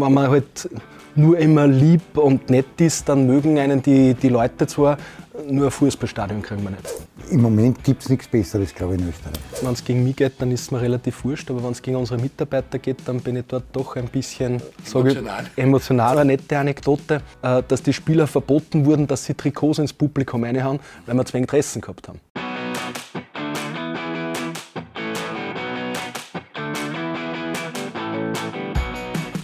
wenn man halt nur immer lieb und nett ist, dann mögen einen die, die Leute zwar, nur ein Fußballstadion kriegen wir nicht. Im Moment gibt es nichts Besseres, glaube ich, in Österreich. Wenn es gegen mich geht, dann ist es mir relativ wurscht, aber wenn es gegen unsere Mitarbeiter geht, dann bin ich dort doch ein bisschen Emotional. Ich, emotional. Eine nette Anekdote, äh, dass die Spieler verboten wurden, dass sie Trikots ins Publikum reinhauen, weil wir zu wenig Dressen gehabt haben.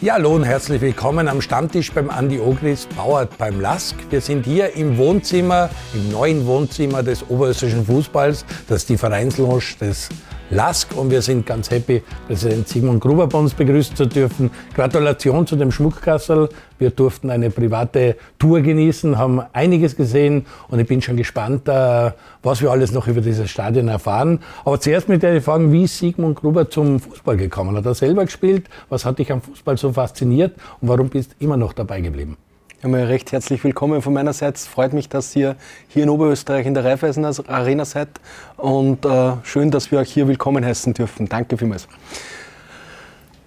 Ja, hallo und herzlich willkommen am Stammtisch beim Andi Ogris, Bauert beim Lask. Wir sind hier im Wohnzimmer, im neuen Wohnzimmer des oberösterreichischen Fußballs. Das ist die Vereinslounge des Lask und wir sind ganz happy, Präsident Simon Gruber bei uns begrüßen zu dürfen. Gratulation zu dem Schmuckkassel. Wir durften eine private Tour genießen, haben einiges gesehen und ich bin schon gespannt, äh, was wir alles noch über dieses Stadion erfahren. Aber zuerst mit der Frage, wie ist Sigmund Gruber zum Fußball gekommen? Hat er selber gespielt? Was hat dich am Fußball so fasziniert und warum bist du immer noch dabei geblieben? Einmal recht herzlich willkommen von meiner Seite. Es freut mich, dass ihr hier in Oberösterreich in der Raiffeisen Arena seid und äh, schön, dass wir euch hier willkommen heißen dürfen. Danke vielmals.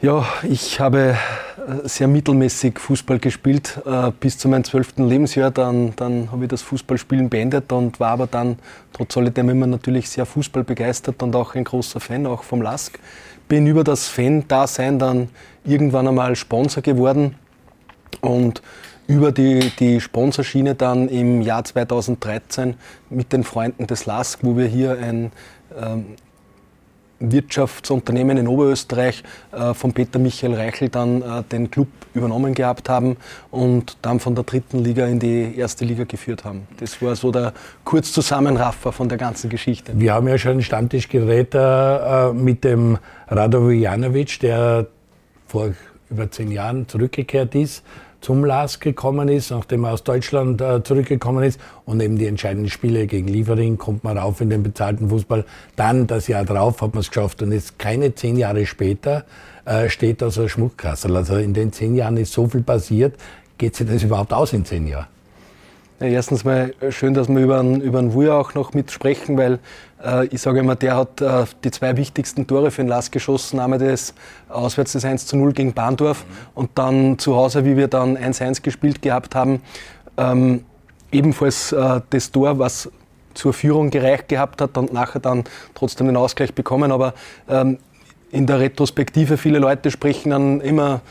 Ja, ich habe äh, sehr mittelmäßig Fußball gespielt äh, bis zu meinem zwölften Lebensjahr. Dann, dann habe ich das Fußballspielen beendet und war aber dann trotz alledem immer natürlich sehr Fußball begeistert und auch ein großer Fan, auch vom LASK. Bin über das Fan-Dasein dann irgendwann einmal Sponsor geworden und über die, die Sponsorschiene dann im Jahr 2013 mit den Freunden des LASK, wo wir hier ein ähm, Wirtschaftsunternehmen in Oberösterreich äh, von Peter Michael Reichel dann äh, den Club übernommen gehabt haben und dann von der dritten Liga in die erste Liga geführt haben. Das war so der Kurzzusammenraffer von der ganzen Geschichte. Wir haben ja schon Stammtischgerät äh, mit dem Rado Vujanovic, der vor über zehn Jahren zurückgekehrt ist zum LAS gekommen ist, nachdem er aus Deutschland äh, zurückgekommen ist und eben die entscheidenden Spiele gegen Liefering kommt man rauf in den bezahlten Fußball. Dann das Jahr drauf hat man es geschafft und jetzt keine zehn Jahre später äh, steht da so ein Schmuckkassel. Also in den zehn Jahren ist so viel passiert. Geht sich das überhaupt aus in zehn Jahren? Ja, erstens mal schön, dass wir über einen, über einen Wuja auch noch mitsprechen, weil äh, ich sage immer, der hat äh, die zwei wichtigsten Tore für den Lass geschossen. Einmal das auswärts das 1 zu 0 gegen Bahndorf mhm. und dann zu Hause, wie wir dann 1-1 gespielt gehabt haben, ähm, ebenfalls äh, das Tor, was zur Führung gereicht gehabt hat und nachher dann trotzdem den Ausgleich bekommen. Aber ähm, in der Retrospektive, viele Leute sprechen dann immer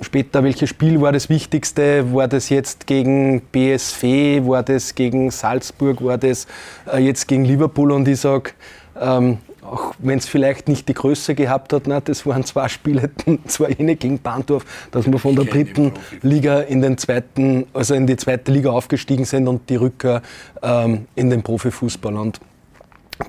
später, welches Spiel war das wichtigste? War das jetzt gegen BSV? War das gegen Salzburg? War das äh, jetzt gegen Liverpool? Und ich sage, ähm, auch wenn es vielleicht nicht die Größe gehabt hat, na, das waren zwei Spiele, zwar jene gegen Bahndorf, dass wir von der dritten Liga in den zweiten, also in die zweite Liga aufgestiegen sind und die Rückkehr ähm, in den Profifußball. Und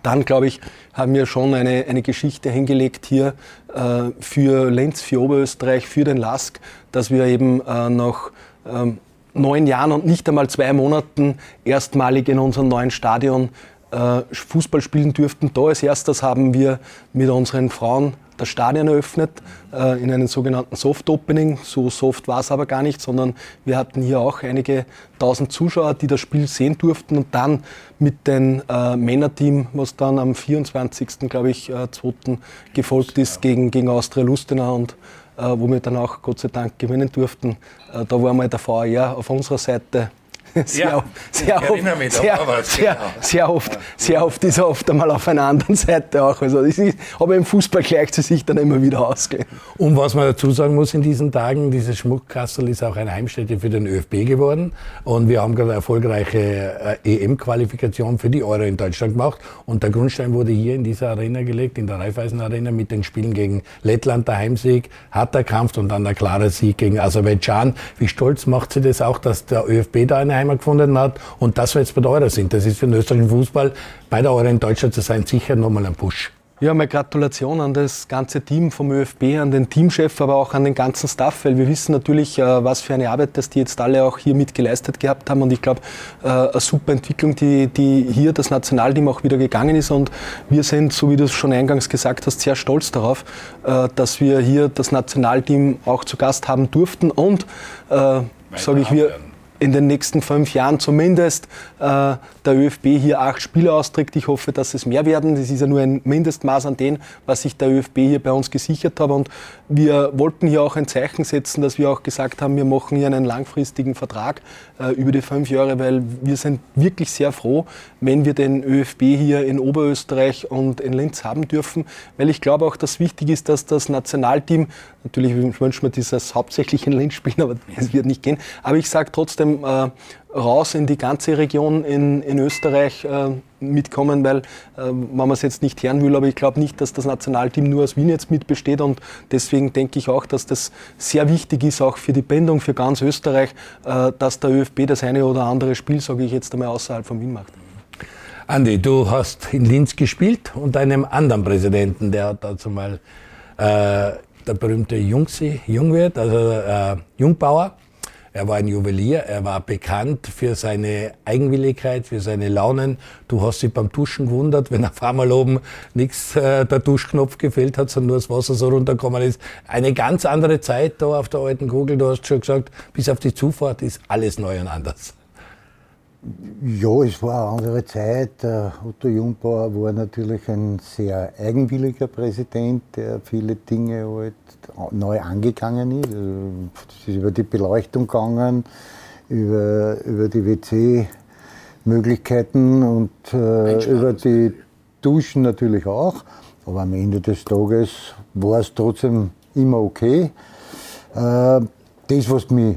dann, glaube ich, haben wir schon eine, eine Geschichte hingelegt hier äh, für Lenz, für Oberösterreich, für den LASK, dass wir eben äh, nach ähm, neun Jahren und nicht einmal zwei Monaten erstmalig in unserem neuen Stadion äh, Fußball spielen dürften. Da als erstes haben wir mit unseren Frauen das Stadion eröffnet äh, in einem sogenannten Soft Opening. So soft war es aber gar nicht, sondern wir hatten hier auch einige tausend Zuschauer, die das Spiel sehen durften und dann mit dem äh, Männerteam, was dann am 24. glaube ich, äh, 2. gefolgt ist gegen, gegen Austria Lustenau und äh, wo wir dann auch Gott sei Dank gewinnen durften. Äh, da war mal der VR auf unserer Seite sehr, ja, sehr, oft, sehr, sehr, genau. sehr, oft, sehr oft ist er oft einmal auf einer anderen Seite auch. Also ist, aber im Fußball gleicht sie sich dann immer wieder ausgehen. Und was man dazu sagen muss in diesen Tagen, dieses Schmuckkastel ist auch eine Heimstätte für den ÖFB geworden. Und wir haben gerade eine erfolgreiche äh, EM-Qualifikation für die Euro in Deutschland gemacht. Und der Grundstein wurde hier in dieser Arena gelegt, in der Raiffeisen Arena mit den Spielen gegen Lettland, der Heimsieg, harter Kampf und dann der klare Sieg gegen Aserbaidschan. Wie stolz macht sie das auch, dass der ÖFB da eine gefunden hat und das wir jetzt bei der Euro sind. Das ist für den österreichischen Fußball bei der Euro in Deutschland zu sein sicher nochmal ein Push. Ja, meine Gratulation an das ganze Team vom ÖFB, an den Teamchef, aber auch an den ganzen Staff, weil wir wissen natürlich, äh, was für eine Arbeit, dass die jetzt alle auch hier mit geleistet gehabt haben. Und ich glaube, äh, eine super Entwicklung, die, die hier das Nationalteam auch wieder gegangen ist. Und wir sind, so wie du es schon eingangs gesagt hast, sehr stolz darauf, äh, dass wir hier das Nationalteam auch zu Gast haben durften. Und, sage ich, wir, in den nächsten fünf Jahren zumindest äh, der ÖFB hier acht Spieler austrägt. Ich hoffe, dass es mehr werden. Das ist ja nur ein Mindestmaß an dem, was sich der ÖFB hier bei uns gesichert hat. Und wir wollten hier auch ein Zeichen setzen, dass wir auch gesagt haben, wir machen hier einen langfristigen Vertrag äh, über die fünf Jahre, weil wir sind wirklich sehr froh, wenn wir den ÖFB hier in Oberösterreich und in Linz haben dürfen, weil ich glaube auch, dass wichtig ist, dass das Nationalteam, natürlich wünschen wir dieses hauptsächlich in Linz spielen, aber es wird nicht gehen, aber ich sage trotzdem, äh, raus in die ganze Region in, in Österreich äh, mitkommen, weil, äh, man es jetzt nicht hören will, aber ich glaube nicht, dass das Nationalteam nur aus Wien jetzt mitbesteht und deswegen denke ich auch, dass das sehr wichtig ist, auch für die Bindung für ganz Österreich, äh, dass der ÖFB das eine oder andere Spiel, sage ich jetzt einmal, außerhalb von Wien macht. Andi, du hast in Linz gespielt und einem anderen Präsidenten, der hat dazu mal äh, der berühmte Jungsi, Jungwirt, also äh, Jungbauer, er war ein Juwelier, er war bekannt für seine Eigenwilligkeit, für seine Launen. Du hast dich beim Duschen gewundert, wenn auf einmal oben nichts äh, der Duschknopf gefehlt hat, sondern nur das Wasser so runtergekommen ist. Eine ganz andere Zeit da auf der alten Kugel. Du hast schon gesagt, bis auf die Zufahrt ist alles neu und anders. Ja, es war eine andere Zeit. Otto Jungbauer war natürlich ein sehr eigenwilliger Präsident, der viele Dinge halt neu angegangen ist. Also, es ist über die Beleuchtung gegangen, über, über die WC-Möglichkeiten und äh, über die Duschen natürlich auch. Aber am Ende des Tages war es trotzdem immer okay. Äh, das, was mich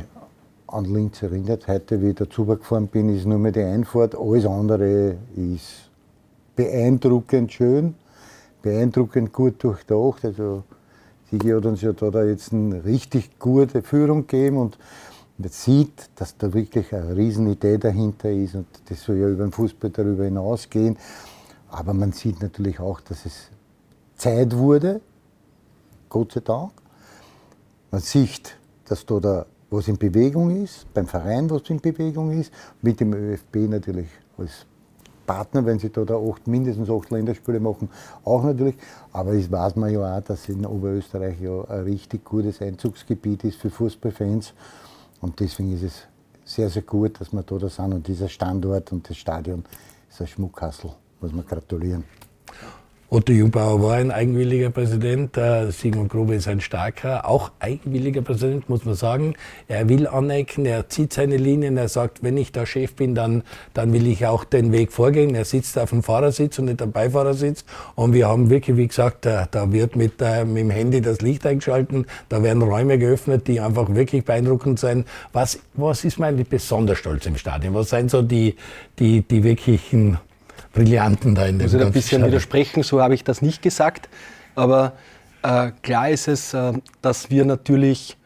an Linz erinnert, heute, wie ich dazu gefahren bin, ist nur mehr die Einfahrt. Alles andere ist beeindruckend schön, beeindruckend gut durchdacht. Also Sigi hat uns ja da, jetzt eine richtig gute Führung gegeben und man sieht, dass da wirklich eine Riesenidee dahinter ist und das soll ja über den Fußball darüber hinausgehen. Aber man sieht natürlich auch, dass es Zeit wurde, Gott sei Dank. Man sieht, dass da der, was in Bewegung ist, beim Verein, was in Bewegung ist, mit dem ÖFB natürlich als Partner, wenn sie da, da acht, mindestens acht Länderspiele machen, auch natürlich. Aber es weiß man ja auch, dass in Oberösterreich ja ein richtig gutes Einzugsgebiet ist für Fußballfans. Und deswegen ist es sehr, sehr gut, dass wir da sind. Und dieser Standort und das Stadion ist ein Schmuckkassel, muss man gratulieren. Otto Jungbauer war ein eigenwilliger Präsident, Sigmund Grobe ist ein starker, auch eigenwilliger Präsident, muss man sagen. Er will anecken, er zieht seine Linien, er sagt, wenn ich da Chef bin, dann, dann will ich auch den Weg vorgehen. Er sitzt auf dem Fahrersitz und nicht am Beifahrersitz. Und wir haben wirklich, wie gesagt, da, da wird mit, äh, mit dem Handy das Licht eingeschalten, da werden Räume geöffnet, die einfach wirklich beeindruckend sein. Was, was ist mir besonders stolz im Stadion? Was sind so die, die, die wirklichen Brillanten da in dem Muss ich ein bisschen Stadion. widersprechen, so habe ich das nicht gesagt. Aber äh, klar ist es, äh, dass wir natürlich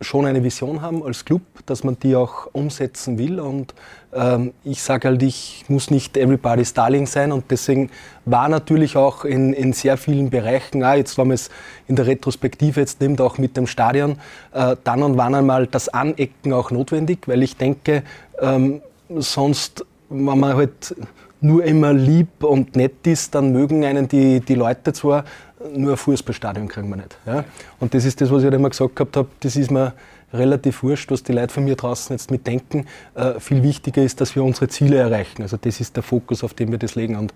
schon eine Vision haben als Club, dass man die auch umsetzen will. Und ähm, ich sage halt, ich muss nicht everybody's darling sein. Und deswegen war natürlich auch in, in sehr vielen Bereichen, ah, jetzt wenn man es in der Retrospektive jetzt nimmt, auch mit dem Stadion, äh, dann und wann einmal das Anecken auch notwendig, weil ich denke, ähm, sonst, wenn man halt nur immer lieb und nett ist, dann mögen einen die, die Leute zwar, nur ein Fußballstadion kriegen wir nicht. Ja? Und das ist das, was ich halt immer gesagt gehabt habe, das ist mir relativ wurscht, was die Leute von mir draußen jetzt mitdenken. Äh, viel wichtiger ist, dass wir unsere Ziele erreichen. Also das ist der Fokus, auf den wir das legen. Und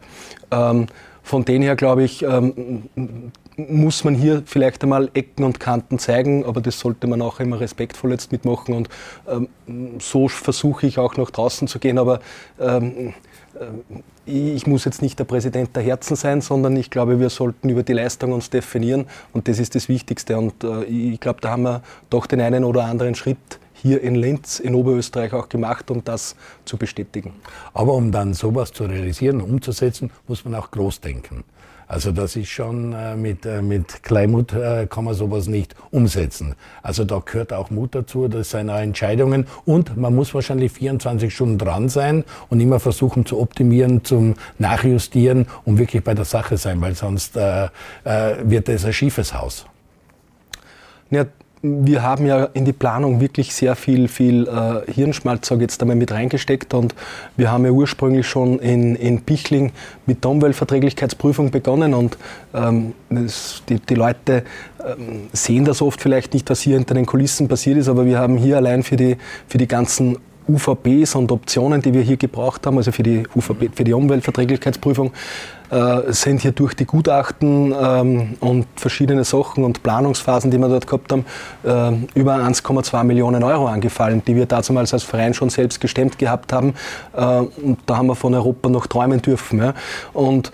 ähm, von dem her, glaube ich, ähm, muss man hier vielleicht einmal Ecken und Kanten zeigen, aber das sollte man auch immer respektvoll jetzt mitmachen. Und ähm, so versuche ich auch nach draußen zu gehen. Aber ähm, äh, ich muss jetzt nicht der Präsident der Herzen sein, sondern ich glaube, wir sollten über die Leistung uns definieren und das ist das Wichtigste. Und äh, ich glaube, da haben wir doch den einen oder anderen Schritt hier in Linz, in Oberösterreich auch gemacht, um das zu bestätigen. Aber um dann sowas zu realisieren, umzusetzen, muss man auch groß denken. Also das ist schon äh, mit, äh, mit Kleinmut äh, kann man sowas nicht umsetzen. Also da gehört auch Mut dazu, das sind auch Entscheidungen und man muss wahrscheinlich 24 Stunden dran sein und immer versuchen zu optimieren, zum Nachjustieren und wirklich bei der Sache sein, weil sonst äh, äh, wird es ein schiefes Haus. Ja, wir haben ja in die Planung wirklich sehr viel, viel äh, Hirnschmalz, sage jetzt einmal, mit reingesteckt und wir haben ja ursprünglich schon in, in Pichling mit der Umweltverträglichkeitsprüfung begonnen und ähm, das, die, die Leute ähm, sehen das oft vielleicht nicht, was hier hinter den Kulissen passiert ist, aber wir haben hier allein für die, für die ganzen UVPs und Optionen, die wir hier gebraucht haben, also für die, UVP, für die Umweltverträglichkeitsprüfung, äh, sind hier durch die Gutachten ähm, und verschiedene Sachen und Planungsphasen, die wir dort gehabt haben, äh, über 1,2 Millionen Euro angefallen, die wir damals als Verein schon selbst gestemmt gehabt haben. Äh, und da haben wir von Europa noch träumen dürfen. Ja. Und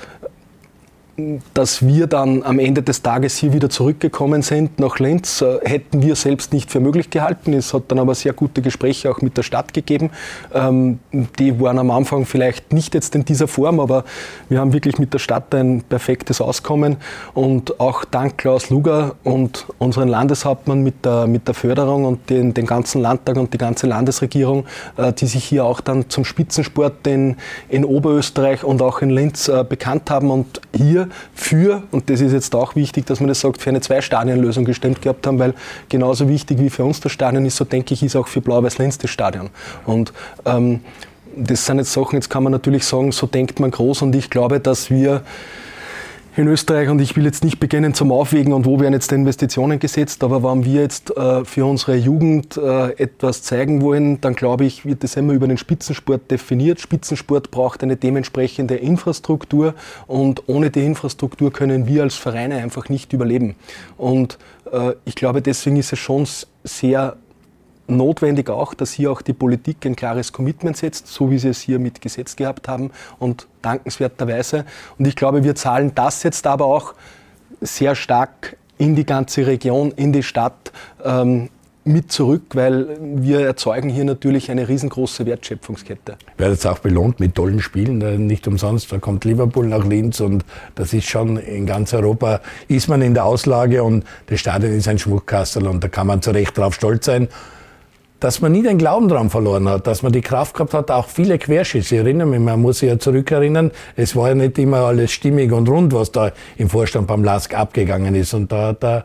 dass wir dann am Ende des Tages hier wieder zurückgekommen sind nach Linz, äh, hätten wir selbst nicht für möglich gehalten. Es hat dann aber sehr gute Gespräche auch mit der Stadt gegeben. Ähm, die waren am Anfang vielleicht nicht jetzt in dieser Form, aber wir haben wirklich mit der Stadt ein perfektes Auskommen. Und auch dank Klaus Luger und unseren Landeshauptmann mit der, mit der Förderung und den, den ganzen Landtag und die ganze Landesregierung, äh, die sich hier auch dann zum Spitzensport in, in Oberösterreich und auch in Linz äh, bekannt haben und hier für, und das ist jetzt auch wichtig, dass man das sagt, für eine Zwei-Stadien-Lösung gestimmt gehabt haben, weil genauso wichtig wie für uns das Stadion ist, so denke ich, ist auch für Blau-Weiß-Linz das Stadion. Und ähm, das sind jetzt Sachen, jetzt kann man natürlich sagen, so denkt man groß und ich glaube, dass wir in Österreich und ich will jetzt nicht beginnen zum Aufwägen und wo werden jetzt Investitionen gesetzt, aber wenn wir jetzt äh, für unsere Jugend äh, etwas zeigen wollen, dann glaube ich, wird das immer über den Spitzensport definiert. Spitzensport braucht eine dementsprechende Infrastruktur und ohne die Infrastruktur können wir als Vereine einfach nicht überleben. Und äh, ich glaube, deswegen ist es schon sehr notwendig auch, dass hier auch die Politik ein klares Commitment setzt, so wie sie es hier mit Gesetz gehabt haben und dankenswerterweise. Und ich glaube, wir zahlen das jetzt aber auch sehr stark in die ganze Region, in die Stadt ähm, mit zurück, weil wir erzeugen hier natürlich eine riesengroße Wertschöpfungskette. Wird jetzt auch belohnt mit tollen Spielen, äh, nicht umsonst. Da kommt Liverpool nach Linz und das ist schon in ganz Europa, ist man in der Auslage und das Stadion ist ein Schmuckkastel und da kann man zu Recht drauf stolz sein dass man nie den Glauben daran verloren hat, dass man die Kraft gehabt hat, auch viele Querschüsse. Ich erinnere mich, man muss sich ja zurückerinnern, es war ja nicht immer alles stimmig und rund, was da im Vorstand beim LASK abgegangen ist. Und da hat der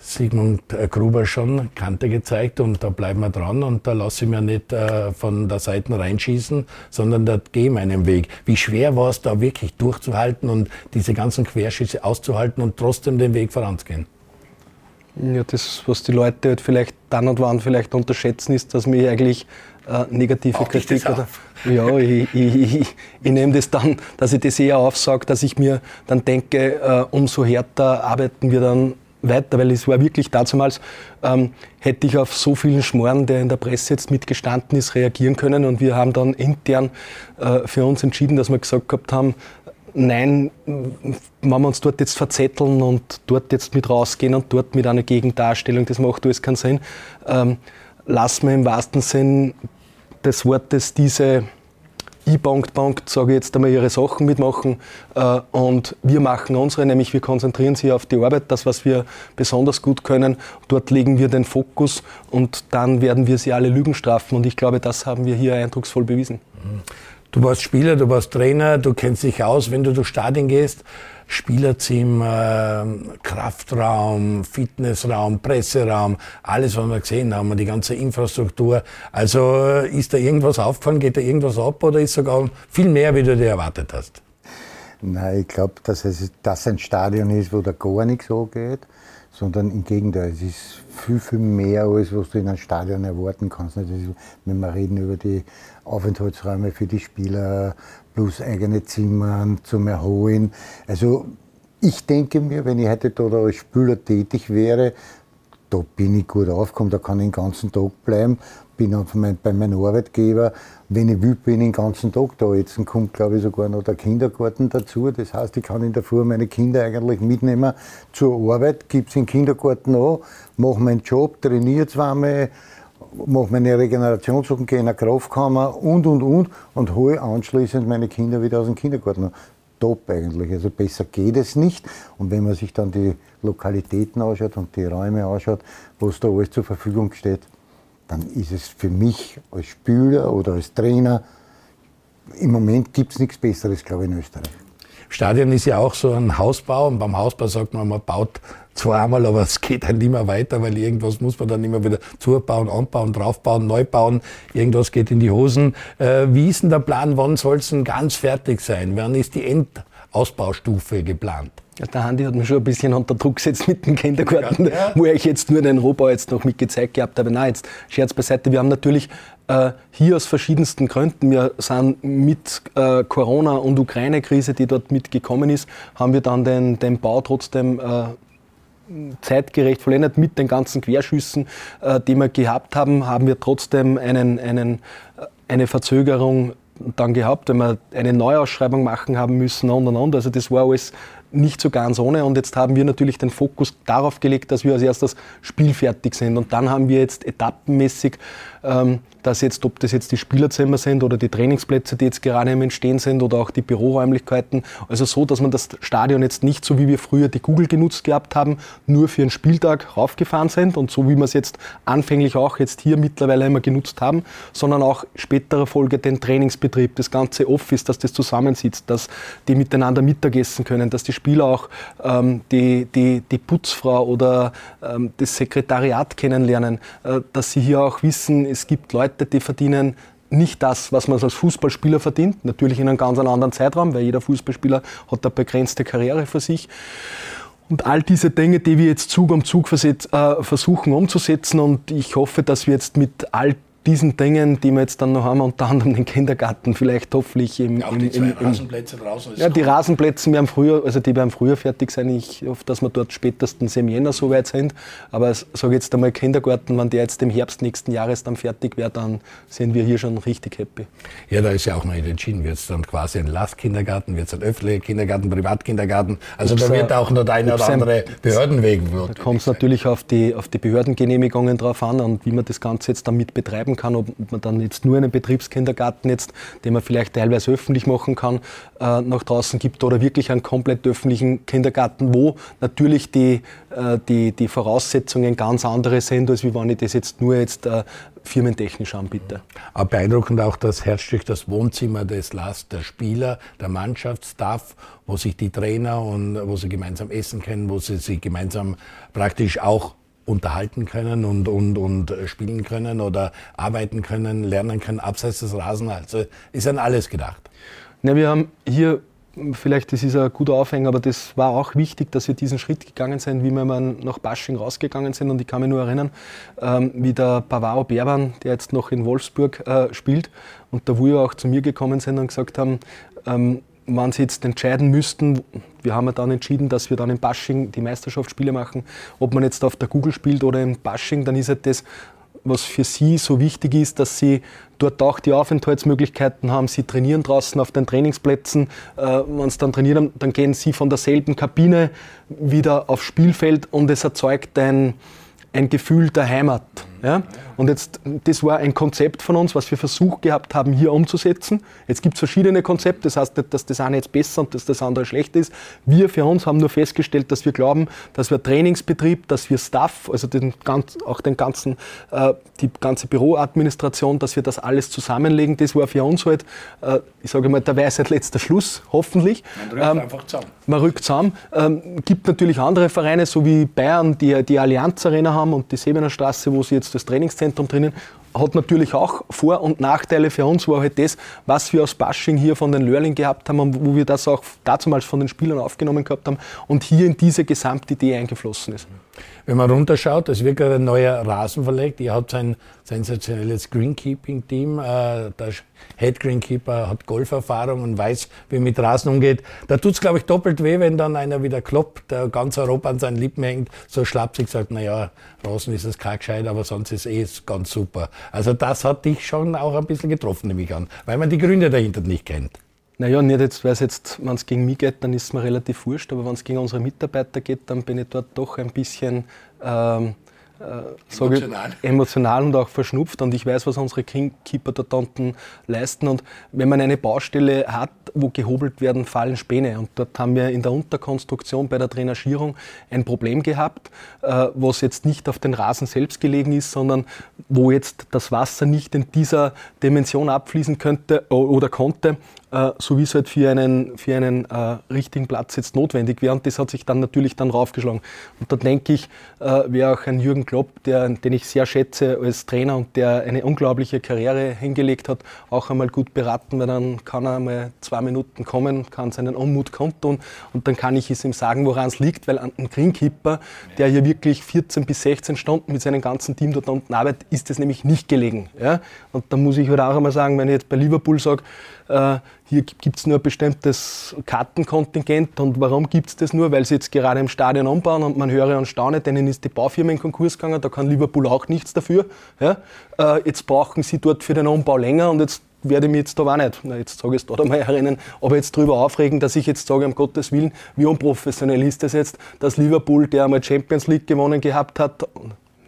Sigmund Gruber schon Kante gezeigt und da bleiben wir dran und da lasse ich mir nicht äh, von der Seite reinschießen, sondern da gehe ich meinen Weg. Wie schwer war es da wirklich durchzuhalten und diese ganzen Querschüsse auszuhalten und trotzdem den Weg voranzugehen? Ja, das, was die Leute halt vielleicht dann und wann vielleicht unterschätzen, ist, dass mir eigentlich äh, negative Auch Kritik oder ja, ich, ich, ich, ich nehme das dann, dass ich das eher aufsage, dass ich mir dann denke, äh, umso härter arbeiten wir dann weiter, weil es war wirklich damals, ähm, hätte ich auf so vielen Schmoren, der in der Presse jetzt mitgestanden ist, reagieren können. Und wir haben dann intern äh, für uns entschieden, dass wir gesagt gehabt haben, nein, wenn wir uns dort jetzt verzetteln und dort jetzt mit rausgehen und dort mit einer Gegendarstellung, das macht alles keinen Sinn, ähm, lassen wir im wahrsten Sinn des Wortes diese E-Bank, Bank, sage ich jetzt einmal, ihre Sachen mitmachen äh, und wir machen unsere, nämlich wir konzentrieren sie auf die Arbeit, das, was wir besonders gut können. Dort legen wir den Fokus und dann werden wir sie alle Lügen strafen und ich glaube, das haben wir hier eindrucksvoll bewiesen. Mhm. Du warst Spieler, du warst Trainer, du kennst dich aus, wenn du durch Stadien gehst. Spielerzimmer, Kraftraum, Fitnessraum, Presseraum, alles, was wir gesehen haben, die ganze Infrastruktur. Also ist da irgendwas aufgefallen, geht da irgendwas ab oder ist sogar viel mehr, wie du dir erwartet hast? Nein, ich glaube, dass es das ein Stadion ist, wo da gar nichts so geht, sondern im Gegenteil, es ist viel, viel mehr, als was du in einem Stadion erwarten kannst. Wenn wir reden über die Aufenthaltsräume für die Spieler plus eigene Zimmer zum Erholen. Also ich denke mir, wenn ich heute da als Spieler tätig wäre, da bin ich gut aufgekommen, da kann ich den ganzen Tag bleiben, bin bei meinem Arbeitgeber. Wenn ich will, bin ich den ganzen Tag da. Jetzt kommt, glaube ich, sogar noch der Kindergarten dazu. Das heißt, ich kann in der Früh meine Kinder eigentlich mitnehmen zur Arbeit, gebe sie den Kindergarten an, mache meinen Job, trainiere zweimal, mache meine Regenerationssachen, gehe in eine Kraftkammer und, und, und und hole anschließend meine Kinder wieder aus dem Kindergarten. Top eigentlich. Also besser geht es nicht. Und wenn man sich dann die Lokalitäten anschaut und die Räume anschaut, was da alles zur Verfügung steht, dann ist es für mich als Spieler oder als Trainer, im Moment gibt es nichts Besseres, glaube ich, in Österreich. Stadion ist ja auch so ein Hausbau und beim Hausbau sagt man, man baut zwar einmal, aber es geht halt immer weiter, weil irgendwas muss man dann immer wieder zubauen, anbauen, draufbauen, neu bauen. Irgendwas geht in die Hosen. Äh, wie ist denn der Plan? Wann soll es denn ganz fertig sein? Wann ist die Endausbaustufe geplant? Ja, der Handy hat mich schon ein bisschen unter Druck gesetzt mit dem Kindergarten, ja. wo ich jetzt nur den Rohbau jetzt noch mitgezeigt gehabt habe. Nein, jetzt Scherz beiseite. Wir haben natürlich äh, hier aus verschiedensten Gründen, wir sind mit äh, Corona und Ukraine-Krise, die dort mitgekommen ist, haben wir dann den, den Bau trotzdem äh, zeitgerecht vollendet mit den ganzen Querschüssen, äh, die wir gehabt haben, haben wir trotzdem einen, einen, eine Verzögerung dann gehabt, wenn wir eine Neuausschreibung machen haben müssen und und und. Also das war alles nicht so ganz ohne. Und jetzt haben wir natürlich den Fokus darauf gelegt, dass wir als erstes spielfertig sind. Und dann haben wir jetzt etappenmäßig dass jetzt, ob das jetzt die Spielerzimmer sind oder die Trainingsplätze, die jetzt gerade im Entstehen sind oder auch die Büroräumlichkeiten. Also so, dass man das Stadion jetzt nicht so wie wir früher die Google genutzt gehabt haben, nur für einen Spieltag raufgefahren sind und so wie wir es jetzt anfänglich auch jetzt hier mittlerweile immer genutzt haben, sondern auch späterer Folge den Trainingsbetrieb, das ganze Office, dass das zusammensitzt, dass die miteinander Mittagessen können, dass die Spieler auch ähm, die, die, die Putzfrau oder ähm, das Sekretariat kennenlernen, äh, dass sie hier auch wissen, es gibt Leute, die verdienen nicht das, was man als Fußballspieler verdient, natürlich in einem ganz anderen Zeitraum, weil jeder Fußballspieler hat eine begrenzte Karriere für sich. Und all diese Dinge, die wir jetzt Zug um Zug äh, versuchen umzusetzen und ich hoffe, dass wir jetzt mit all diesen Dingen, die wir jetzt dann noch haben, unter anderem den Kindergarten, vielleicht hoffentlich im. Ja, auch die zwei im, im, Rasenplätze draußen. Ja, die Rasenplätze, wir haben früher, also die werden früher fertig sein. Ich hoffe, dass wir dort spätestens im Jänner so weit sind. Aber sage jetzt einmal Kindergarten, wenn der jetzt im Herbst nächsten Jahres dann fertig wäre, dann sind wir hier schon richtig happy. Ja, da ist ja auch noch nicht entschieden. Wird es dann quasi ein Lastkindergarten, wird es ein öffentlicher Kindergarten, Privatkindergarten? Also ob's da wird auch noch der eine oder andere Behördenweg. Da kommt es natürlich auf die, auf die Behördengenehmigungen drauf an und wie man das Ganze jetzt damit betreiben kann, ob man dann jetzt nur einen Betriebskindergarten jetzt, den man vielleicht teilweise öffentlich machen kann, äh, nach draußen gibt oder wirklich einen komplett öffentlichen Kindergarten, wo natürlich die, äh, die, die Voraussetzungen ganz andere sind, als wie wenn ich das jetzt nur jetzt äh, firmentechnisch anbiete. Aber beeindruckend auch das Herzstück, das Wohnzimmer des LAS, der Spieler, der Mannschaftsstaff, wo sich die Trainer und wo sie gemeinsam essen können, wo sie sich gemeinsam praktisch auch unterhalten können und, und, und spielen können oder arbeiten können, lernen können, abseits des Rasen. Also ist an alles gedacht. Ja, wir haben hier vielleicht das ist ein guter Aufhänger, aber das war auch wichtig, dass wir diesen Schritt gegangen sind, wie wir nach Basching rausgegangen sind. Und ich kann mich nur erinnern, ähm, wie der Pavao Berban, der jetzt noch in Wolfsburg äh, spielt, und da wo wir auch zu mir gekommen sind und gesagt haben, ähm, wenn sie jetzt entscheiden müssten, wir haben ja dann entschieden, dass wir dann in Basching die Meisterschaftsspiele machen, ob man jetzt auf der Google spielt oder in Basching, dann ist halt das, was für sie so wichtig ist, dass sie dort auch die Aufenthaltsmöglichkeiten haben. Sie trainieren draußen auf den Trainingsplätzen. Äh, Wenn sie dann trainieren, dann gehen sie von derselben Kabine wieder aufs Spielfeld und es erzeugt ein, ein Gefühl der Heimat. Ja? Und jetzt, das war ein Konzept von uns, was wir versucht gehabt haben, hier umzusetzen. Jetzt gibt es verschiedene Konzepte, das heißt nicht, dass das eine jetzt besser und dass das andere schlecht ist. Wir für uns haben nur festgestellt, dass wir glauben, dass wir Trainingsbetrieb, dass wir Staff, also den, auch den ganzen, äh, die ganze Büroadministration, dass wir das alles zusammenlegen. Das war für uns halt, äh, ich sage mal, der Weisheit letzter Schluss, hoffentlich. Man rückt ähm, einfach zusammen. Man rückt zusammen. Ähm, gibt natürlich andere Vereine, so wie Bayern, die die Allianz Arena haben und die Sebener Straße, wo sie jetzt das Trainingszentrum Zentrum drinnen, hat natürlich auch Vor- und Nachteile für uns, war halt das, was wir aus Bashing hier von den Lehrlingen gehabt haben wo wir das auch damals von den Spielern aufgenommen gehabt haben und hier in diese Gesamtidee eingeflossen ist. Wenn man runterschaut, es wird gerade ein neuer Rasen verlegt. Ihr habt ein sensationelles Greenkeeping-Team. Äh, der Head Greenkeeper hat Golferfahrung und weiß, wie mit Rasen umgeht. Da tut es, glaube ich, doppelt weh, wenn dann einer wieder kloppt, der ganz Europa an seinen Lippen hängt, so schlapsig sagt, naja, Rasen ist es kein gescheit, aber sonst ist eh ganz super. Also das hat dich schon auch ein bisschen getroffen, nehme ich an, weil man die Gründe dahinter nicht kennt. Naja, nicht jetzt, weil es jetzt, wenn es gegen mich geht, dann ist es mir relativ wurscht, aber wenn es gegen unsere Mitarbeiter geht, dann bin ich dort doch ein bisschen ähm, äh, emotional. Ich, emotional und auch verschnupft und ich weiß, was unsere Keeper dort unten leisten und wenn man eine Baustelle hat, wo gehobelt werden, fallen Späne und dort haben wir in der Unterkonstruktion bei der Drainagierung ein Problem gehabt, äh, was jetzt nicht auf den Rasen selbst gelegen ist, sondern wo jetzt das Wasser nicht in dieser Dimension abfließen könnte oder konnte, äh, so wie es halt für einen, für einen äh, richtigen Platz jetzt notwendig wäre. Und das hat sich dann natürlich dann raufgeschlagen. Und da denke ich, äh, wäre auch ein Jürgen Klopp, der, den ich sehr schätze als Trainer und der eine unglaubliche Karriere hingelegt hat, auch einmal gut beraten, weil dann kann er einmal zwei Minuten kommen, kann seinen Unmut kundtun und dann kann ich es ihm sagen, woran es liegt, weil einem Greenkeeper, der hier wirklich 14 bis 16 Stunden mit seinem ganzen Team dort unten arbeitet, ist es nämlich nicht gelegen. Ja? Und da muss ich halt auch einmal sagen, wenn ich jetzt bei Liverpool sage, äh, hier gibt es nur ein bestimmtes Kartenkontingent. Und warum gibt es das nur? Weil sie jetzt gerade im Stadion umbauen und man höre und staune, denen ist die Baufirma in Konkurs gegangen, da kann Liverpool auch nichts dafür. Ja? Äh, jetzt brauchen sie dort für den Umbau länger und jetzt werde ich mich jetzt da auch nicht, na, jetzt sage ich es da mal erinnern, aber jetzt darüber aufregen, dass ich jetzt sage, um Gottes Willen, wie unprofessionell ist das jetzt, dass Liverpool, der einmal Champions League gewonnen gehabt hat,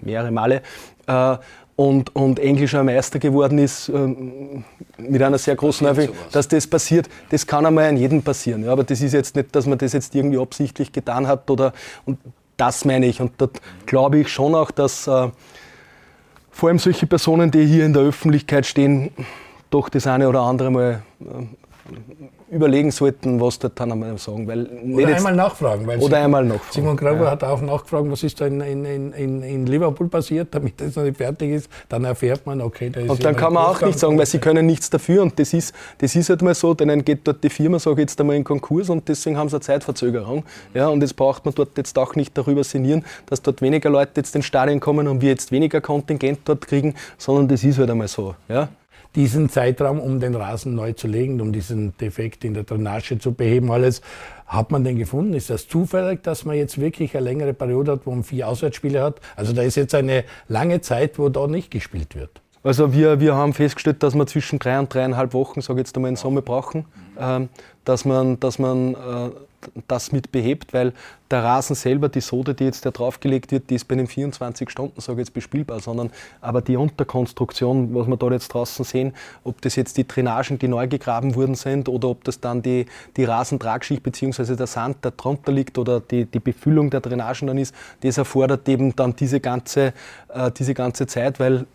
mehrere Male, äh, und, und englischer Meister geworden ist, ähm, mit einer sehr großen Erfahrung, dass das passiert, das kann einmal an jedem passieren. Ja, aber das ist jetzt nicht, dass man das jetzt irgendwie absichtlich getan hat oder, und das meine ich. Und dort glaube ich schon auch, dass äh, vor allem solche Personen, die hier in der Öffentlichkeit stehen, doch das eine oder andere Mal äh, überlegen sollten, was dort dann einmal sagen. Weil oder einmal nachfragen. oder Simon, einmal nachfragen. Simon Grauber ja. hat auch nachgefragt, was ist da in, in, in, in, Liverpool passiert, damit das noch nicht fertig ist. Dann erfährt man, okay, da ist Und dann kann man auch nicht sagen, weil sie können nichts dafür. Und das ist, das ist halt mal so, denen geht dort die Firma, sage jetzt einmal, in Konkurs und deswegen haben sie eine Zeitverzögerung. Ja, und jetzt braucht man dort jetzt auch nicht darüber sinnieren, dass dort weniger Leute jetzt ins Stadion kommen und wir jetzt weniger Kontingent dort kriegen, sondern das ist halt einmal so. Ja diesen Zeitraum, um den Rasen neu zu legen, um diesen Defekt in der Drainage zu beheben, alles. Hat man den gefunden? Ist das zufällig, dass man jetzt wirklich eine längere Periode hat, wo man vier Auswärtsspiele hat? Also da ist jetzt eine lange Zeit, wo da nicht gespielt wird. Also wir, wir haben festgestellt, dass wir zwischen drei und dreieinhalb Wochen, sage ich jetzt einmal in Sommer brauchen, ähm, dass man, dass man äh, das mit behebt, weil der Rasen selber, die Sode, die jetzt da draufgelegt wird, die ist bei den 24 Stunden, sage ich jetzt, bespielbar, sondern aber die Unterkonstruktion, was wir da jetzt draußen sehen, ob das jetzt die Drainagen, die neu gegraben worden sind oder ob das dann die, die Rasentragschicht bzw. der Sand, der drunter liegt oder die, die Befüllung der Drainagen dann ist, das erfordert eben dann diese ganze, äh, diese ganze Zeit, weil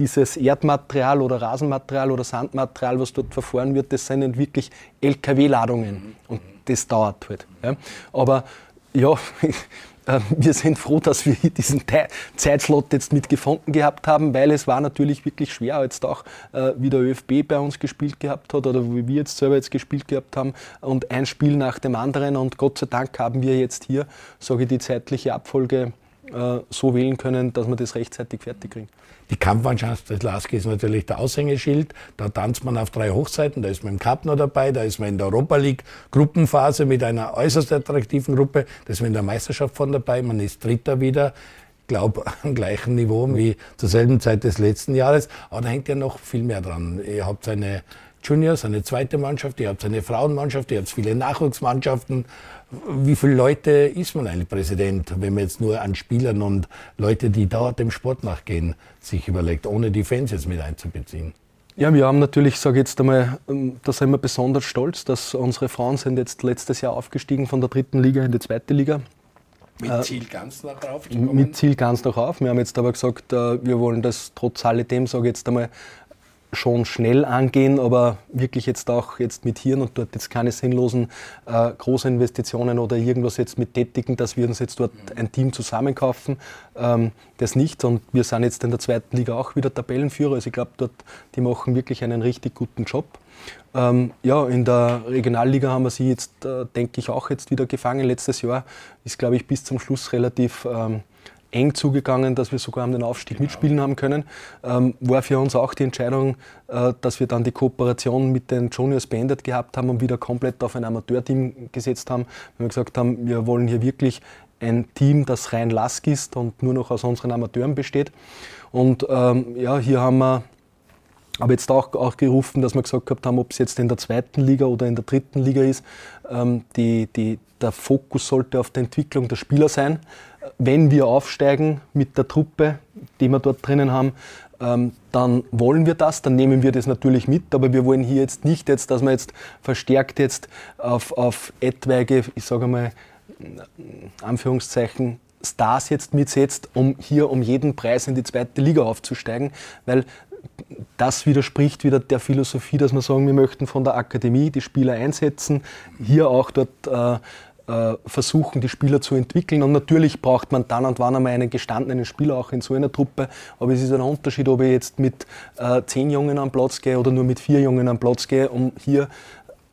dieses Erdmaterial oder Rasenmaterial oder Sandmaterial, was dort verfahren wird, das sind wirklich LKW-Ladungen. Und das dauert halt. Ja. Aber ja, äh, wir sind froh, dass wir diesen Zeitslot jetzt mitgefunden gehabt haben, weil es war natürlich wirklich schwer, jetzt auch äh, wie der ÖFB bei uns gespielt gehabt hat oder wie wir jetzt selber jetzt gespielt gehabt haben und ein Spiel nach dem anderen und Gott sei Dank haben wir jetzt hier, sage ich, die zeitliche Abfolge äh, so wählen können, dass wir das rechtzeitig fertig kriegen. Die Kampfmannschaft des Lask ist natürlich der Aushängeschild. Da tanzt man auf drei Hochzeiten. Da ist man im Cup noch dabei, da ist man in der Europa League Gruppenphase mit einer äußerst attraktiven Gruppe. Da ist man in der Meisterschaft von dabei. Man ist Dritter wieder. Glaube, am gleichen Niveau wie zur selben Zeit des letzten Jahres. Aber da hängt ja noch viel mehr dran. Ihr habt eine Juniors, eine zweite Mannschaft, ihr habt eine Frauenmannschaft, ihr habt viele Nachwuchsmannschaften. Wie viele Leute ist man eigentlich Präsident, wenn man jetzt nur an Spielern und Leute, die da dem Sport nachgehen, sich überlegt, ohne die Fans jetzt mit einzubeziehen? Ja, wir haben natürlich, sage jetzt einmal, ähm, da sind wir besonders stolz, dass unsere Frauen sind jetzt letztes Jahr aufgestiegen von der dritten Liga in die zweite Liga. Mit äh, Ziel ganz nach rauf? Mit Ziel ganz nach rauf. Wir haben jetzt aber gesagt, äh, wir wollen das trotz alledem, sage ich jetzt einmal, schon schnell angehen, aber wirklich jetzt auch jetzt mit Hirn und dort jetzt keine sinnlosen äh, großen Investitionen oder irgendwas jetzt mit tätigen, dass wir uns jetzt dort ein Team zusammenkaufen. Ähm, das nicht. Und wir sind jetzt in der zweiten Liga auch wieder Tabellenführer. Also ich glaube, dort, die machen wirklich einen richtig guten Job. Ähm, ja, in der Regionalliga haben wir sie jetzt, äh, denke ich, auch jetzt wieder gefangen. Letztes Jahr ist, glaube ich, bis zum Schluss relativ ähm, eng zugegangen, dass wir sogar um den Aufstieg genau. mitspielen haben können. Ähm, war für uns auch die Entscheidung, äh, dass wir dann die Kooperation mit den Juniors beendet gehabt haben und wieder komplett auf ein Amateurteam gesetzt haben. Weil wir gesagt haben, wir wollen hier wirklich ein Team, das rein Lask ist und nur noch aus unseren Amateuren besteht. Und ähm, ja, hier haben wir aber jetzt auch, auch gerufen, dass wir gesagt gehabt haben, ob es jetzt in der zweiten Liga oder in der dritten Liga ist, ähm, die, die, der Fokus sollte auf der Entwicklung der Spieler sein wenn wir aufsteigen mit der Truppe, die wir dort drinnen haben, ähm, dann wollen wir das, dann nehmen wir das natürlich mit, aber wir wollen hier jetzt nicht jetzt, dass man jetzt verstärkt jetzt auf, auf etwaige, ich sage mal, Anführungszeichen, Stars jetzt mitsetzt, um hier um jeden Preis in die zweite Liga aufzusteigen, weil das widerspricht wieder der Philosophie, dass wir sagen, wir möchten von der Akademie die Spieler einsetzen, hier auch dort äh, äh, versuchen, die Spieler zu entwickeln. Und natürlich braucht man dann und wann einmal einen gestandenen Spieler auch in so einer Truppe. Aber es ist ein Unterschied, ob ich jetzt mit äh, zehn Jungen am Platz gehe oder nur mit vier Jungen am Platz gehe, um hier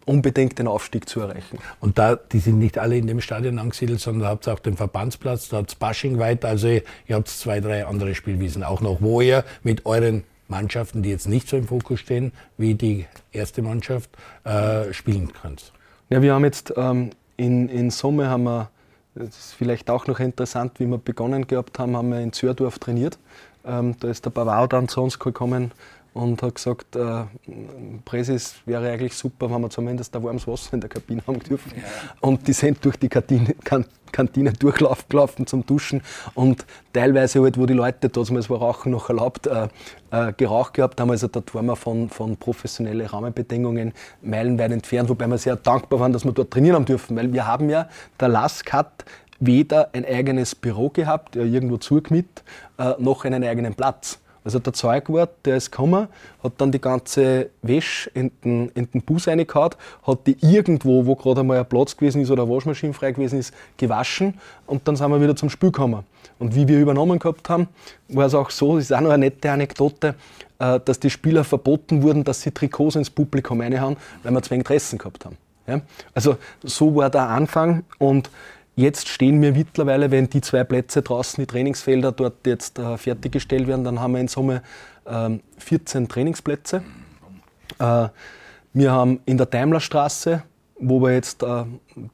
unbedingt den Aufstieg zu erreichen. Und da, die sind nicht alle in dem Stadion angesiedelt, sondern da habt ihr auch den Verbandsplatz, da habt ihr Bashing weiter, also ihr habt zwei, drei andere Spielwiesen auch noch, wo ihr mit euren Mannschaften, die jetzt nicht so im Fokus stehen, wie die erste Mannschaft, äh, spielen könnt. Ja, wir haben jetzt ähm, in, in Summe haben wir, das ist vielleicht auch noch interessant, wie wir begonnen gehabt haben, haben wir in Zördorf trainiert. Ähm, da ist der Bavau dann zu uns gekommen und hat gesagt, äh, Präsis wäre eigentlich super, wenn wir zumindest ein warmes Wasser in der Kabine haben dürfen. Ja. Und die sind durch die Kantine, Kantine durchgelaufen zum Duschen und teilweise halt, wo die Leute, damals war Rauchen noch erlaubt, äh, äh, geraucht gehabt haben. Also dort waren wir von, von professionellen Rahmenbedingungen meilenweit entfernt, wobei wir sehr dankbar waren, dass wir dort trainieren haben dürfen, weil wir haben ja, der LASK hat weder ein eigenes Büro gehabt, irgendwo zugemietet, äh, noch einen eigenen Platz. Also der Zeugwart, der ist gekommen, hat dann die ganze Wäsche in den, in den Bus reingehauen, hat die irgendwo, wo gerade einmal ein Platz gewesen ist oder eine Waschmaschine frei gewesen ist, gewaschen und dann sind wir wieder zum Spiel gekommen. Und wie wir übernommen gehabt haben, war es auch so, das ist auch noch eine nette Anekdote, äh, dass die Spieler verboten wurden, dass sie Trikots ins Publikum reinhauen, weil wir wenig Dressen gehabt haben. Ja? Also so war der Anfang und Jetzt stehen wir mittlerweile, wenn die zwei Plätze draußen, die Trainingsfelder dort jetzt äh, fertiggestellt werden, dann haben wir in Summe äh, 14 Trainingsplätze. Äh, wir haben in der Daimlerstraße, wo wir jetzt äh,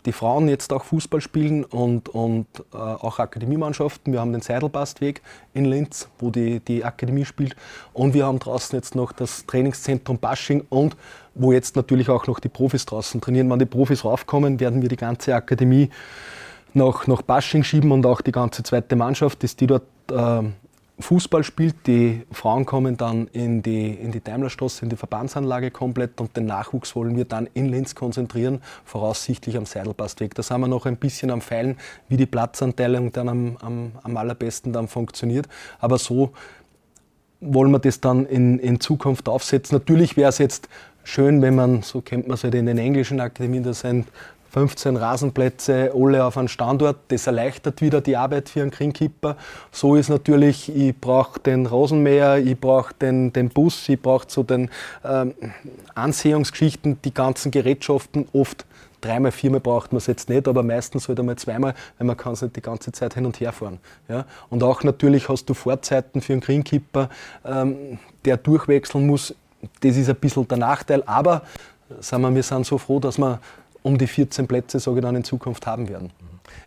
die Frauen jetzt auch Fußball spielen und, und äh, auch Akademiemannschaften. Wir haben den Seidelbastweg in Linz, wo die, die Akademie spielt. Und wir haben draußen jetzt noch das Trainingszentrum Basching und wo jetzt natürlich auch noch die Profis draußen trainieren. Wenn die Profis raufkommen, werden wir die ganze Akademie nach, nach Basching schieben und auch die ganze zweite Mannschaft, dass die dort äh, Fußball spielt. Die Frauen kommen dann in die, in die Daimlerstraße, in die Verbandsanlage komplett und den Nachwuchs wollen wir dann in Linz konzentrieren, voraussichtlich am Seidelbastweg. Da sind wir noch ein bisschen am Feilen, wie die Platzanteilung dann am, am, am allerbesten dann funktioniert. Aber so wollen wir das dann in, in Zukunft aufsetzen. Natürlich wäre es jetzt schön, wenn man, so kennt man es halt in den englischen Akademien, da sind 15 Rasenplätze, alle auf einen Standort. Das erleichtert wieder die Arbeit für einen Greenkeeper. So ist natürlich, ich brauche den Rosenmäher, ich brauche den, den Bus, ich brauche so den ähm, Ansehungsgeschichten, die ganzen Gerätschaften oft dreimal, viermal braucht man es jetzt nicht, aber meistens halt einmal zweimal, weil man kann es nicht die ganze Zeit hin und her fahren. Ja? Und auch natürlich hast du Vorzeiten für einen Greenkeeper, ähm, der durchwechseln muss. Das ist ein bisschen der Nachteil, aber sagen wir, wir sind so froh, dass wir um die 14 Plätze, sage ich dann, in Zukunft haben werden.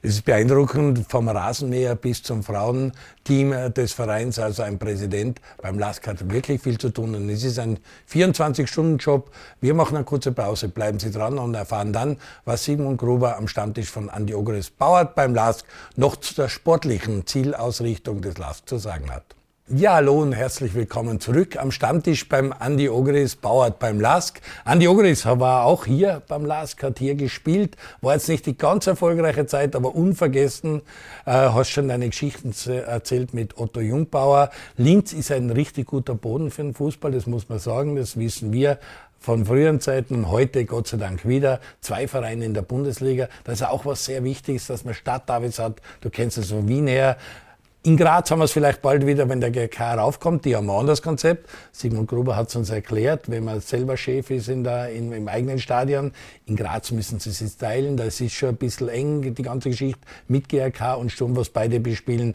Es ist beeindruckend, vom Rasenmäher bis zum Frauenteam des Vereins, also ein Präsident beim LASK hat wirklich viel zu tun. Und es ist ein 24-Stunden-Job. Wir machen eine kurze Pause, bleiben Sie dran und erfahren dann, was Simon Gruber am Stammtisch von Andi Ogres Bauert beim LASK noch zu der sportlichen Zielausrichtung des LASK zu sagen hat. Ja, hallo und herzlich willkommen zurück am Stammtisch beim Andi Ogris, Bauert beim LASK. Andi Ogris war auch hier beim LASK, hat hier gespielt, war jetzt nicht die ganz erfolgreiche Zeit, aber unvergessen, äh, hast schon deine Geschichten erzählt mit Otto Jungbauer. Linz ist ein richtig guter Boden für den Fußball, das muss man sagen, das wissen wir von früheren Zeiten und heute Gott sei Dank wieder zwei Vereine in der Bundesliga. Das ist auch was sehr Wichtiges, dass man Stadtdavids hat. Du kennst es von Wien her. In Graz haben wir es vielleicht bald wieder, wenn der GK raufkommt. Die haben ein anderes Konzept. Sigmund Gruber hat es uns erklärt, wenn man selber Chef ist in der, in, im eigenen Stadion. In Graz müssen sie sich teilen. Das ist schon ein bisschen eng, die ganze Geschichte mit GRK und Sturm, was beide bespielen.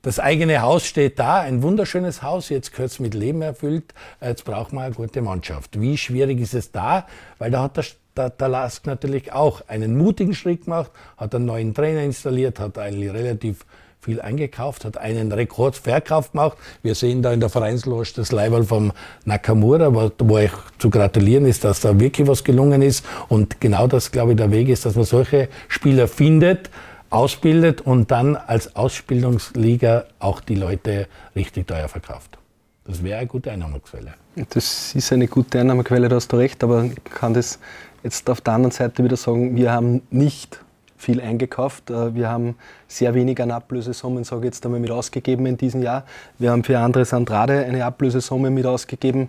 Das eigene Haus steht da, ein wunderschönes Haus, jetzt gehört es mit Leben erfüllt, jetzt braucht man eine gute Mannschaft. Wie schwierig ist es da? Weil da hat der, der, der Lask natürlich auch einen mutigen Schritt gemacht, hat einen neuen Trainer installiert, hat eigentlich relativ viel eingekauft, hat einen Rekordverkauf gemacht. Wir sehen da in der Vereinsloge das Leiberl vom Nakamura, wo, wo ich zu gratulieren ist, dass da wirklich was gelungen ist. Und genau das, glaube ich, der Weg ist, dass man solche Spieler findet, ausbildet und dann als Ausbildungsliga auch die Leute richtig teuer verkauft. Das wäre eine gute Einnahmequelle. Das ist eine gute Einnahmequelle, da hast du recht, aber ich kann das jetzt auf der anderen Seite wieder sagen, wir haben nicht viel eingekauft. Äh, wir haben sehr wenig an Ablösesummen, sage ich jetzt einmal, mit ausgegeben in diesem Jahr. Wir haben für Andres Andrade eine Ablösesumme mit ausgegeben.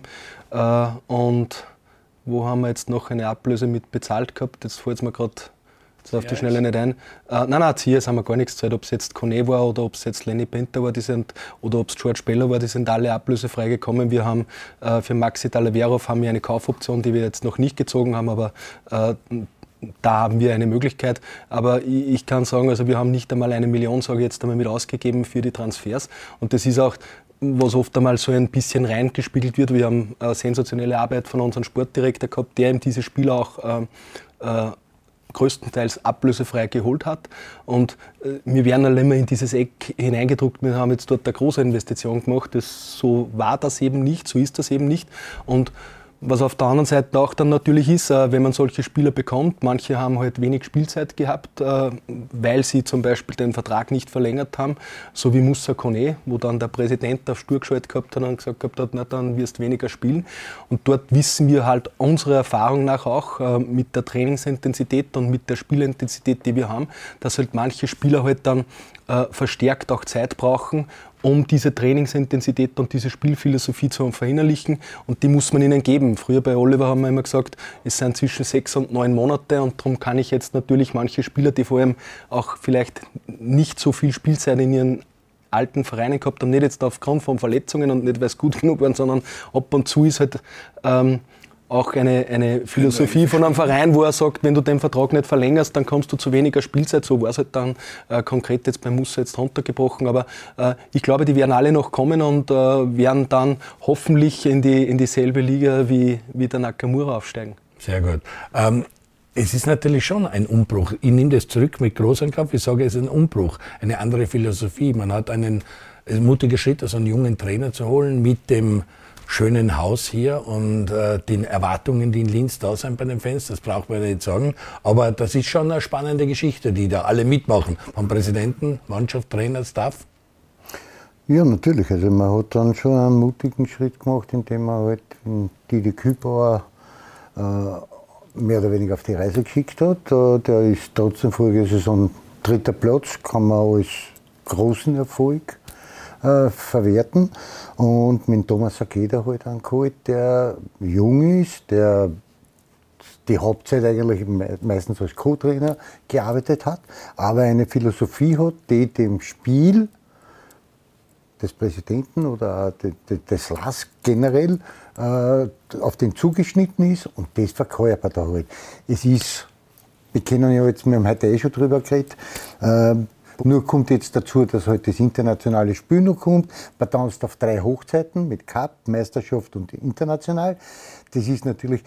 Äh, und wo haben wir jetzt noch eine Ablöse mit bezahlt gehabt? Jetzt fällt es mir gerade jetzt auf die Schnelle nicht ein. Äh, nein, nein, Ziers haben wir gar nichts gezahlt. Ob es jetzt Kone war oder ob es jetzt Lenny Penta war, die sind, oder ob es George Beller war, die sind alle ablösefrei gekommen. Wir haben äh, für Maxi Talaverov haben wir eine Kaufoption, die wir jetzt noch nicht gezogen haben, aber äh, da haben wir eine Möglichkeit. Aber ich, kann sagen, also wir haben nicht einmal eine Million, sage ich jetzt einmal, mit ausgegeben für die Transfers. Und das ist auch was oft einmal so ein bisschen reingespiegelt wird. Wir haben eine sensationelle Arbeit von unserem Sportdirektor gehabt, der eben diese Spieler auch äh, äh, größtenteils ablösefrei geholt hat. Und äh, wir werden alle immer in dieses Eck hineingedruckt. Wir haben jetzt dort eine große Investition gemacht. Das, so war das eben nicht, so ist das eben nicht. Und was auf der anderen Seite auch dann natürlich ist, äh, wenn man solche Spieler bekommt, manche haben halt wenig Spielzeit gehabt, äh, weil sie zum Beispiel den Vertrag nicht verlängert haben, so wie Moussa Kone, wo dann der Präsident auf Stur geschaltet gehabt hat und gesagt gehabt hat, na dann wirst du weniger spielen. Und dort wissen wir halt unserer Erfahrung nach auch äh, mit der Trainingsintensität und mit der Spielintensität, die wir haben, dass halt manche Spieler halt dann verstärkt auch Zeit brauchen um diese Trainingsintensität und diese Spielphilosophie zu verinnerlichen. Und die muss man ihnen geben. Früher bei Oliver haben wir immer gesagt, es sind zwischen sechs und neun Monate und darum kann ich jetzt natürlich manche Spieler, die vor allem auch vielleicht nicht so viel Spielzeit in ihren alten Vereinen gehabt haben, nicht jetzt aufgrund von Verletzungen und nicht weil es gut genug waren, sondern ab und zu ist halt ähm, auch eine, eine Philosophie von einem Verein, wo er sagt, wenn du den Vertrag nicht verlängerst, dann kommst du zu weniger Spielzeit. So war es halt dann äh, konkret jetzt bei Musa jetzt runtergebrochen. Aber äh, ich glaube, die werden alle noch kommen und äh, werden dann hoffentlich in, die, in dieselbe Liga wie, wie der Nakamura aufsteigen. Sehr gut. Ähm es ist natürlich schon ein Umbruch. Ich nehme das zurück mit großem Kampf. Ich sage, es ist ein Umbruch, eine andere Philosophie. Man hat einen, einen mutigen Schritt, also einen jungen Trainer zu holen mit dem schönen Haus hier und äh, den Erwartungen, die in Linz da sind bei den Fans, das braucht man nicht sagen. Aber das ist schon eine spannende Geschichte, die da alle mitmachen. Vom Präsidenten, Mannschaft, Trainer, Staff. Ja, natürlich. Also man hat dann schon einen mutigen Schritt gemacht, indem man halt Didi Kübauer äh, mehr oder weniger auf die Reise geschickt hat. Äh, der ist trotzdem vorige Saison dritter Platz, kann man als großen Erfolg äh, verwerten. Und mit Thomas Sakeda halt angeholt, der jung ist, der die Hauptzeit eigentlich meistens als Co-Trainer gearbeitet hat, aber eine Philosophie hat, die dem Spiel des Präsidenten oder des LAS generell äh, auf den zugeschnitten ist und das verkörpert er halt. Es ist, wir kennen ja jetzt, wir haben heute eh schon drüber geredet, äh, nur kommt jetzt dazu, dass heute halt das internationale Spiel noch kommt. Man tanzt auf drei Hochzeiten mit Cup, Meisterschaft und international. Das ist natürlich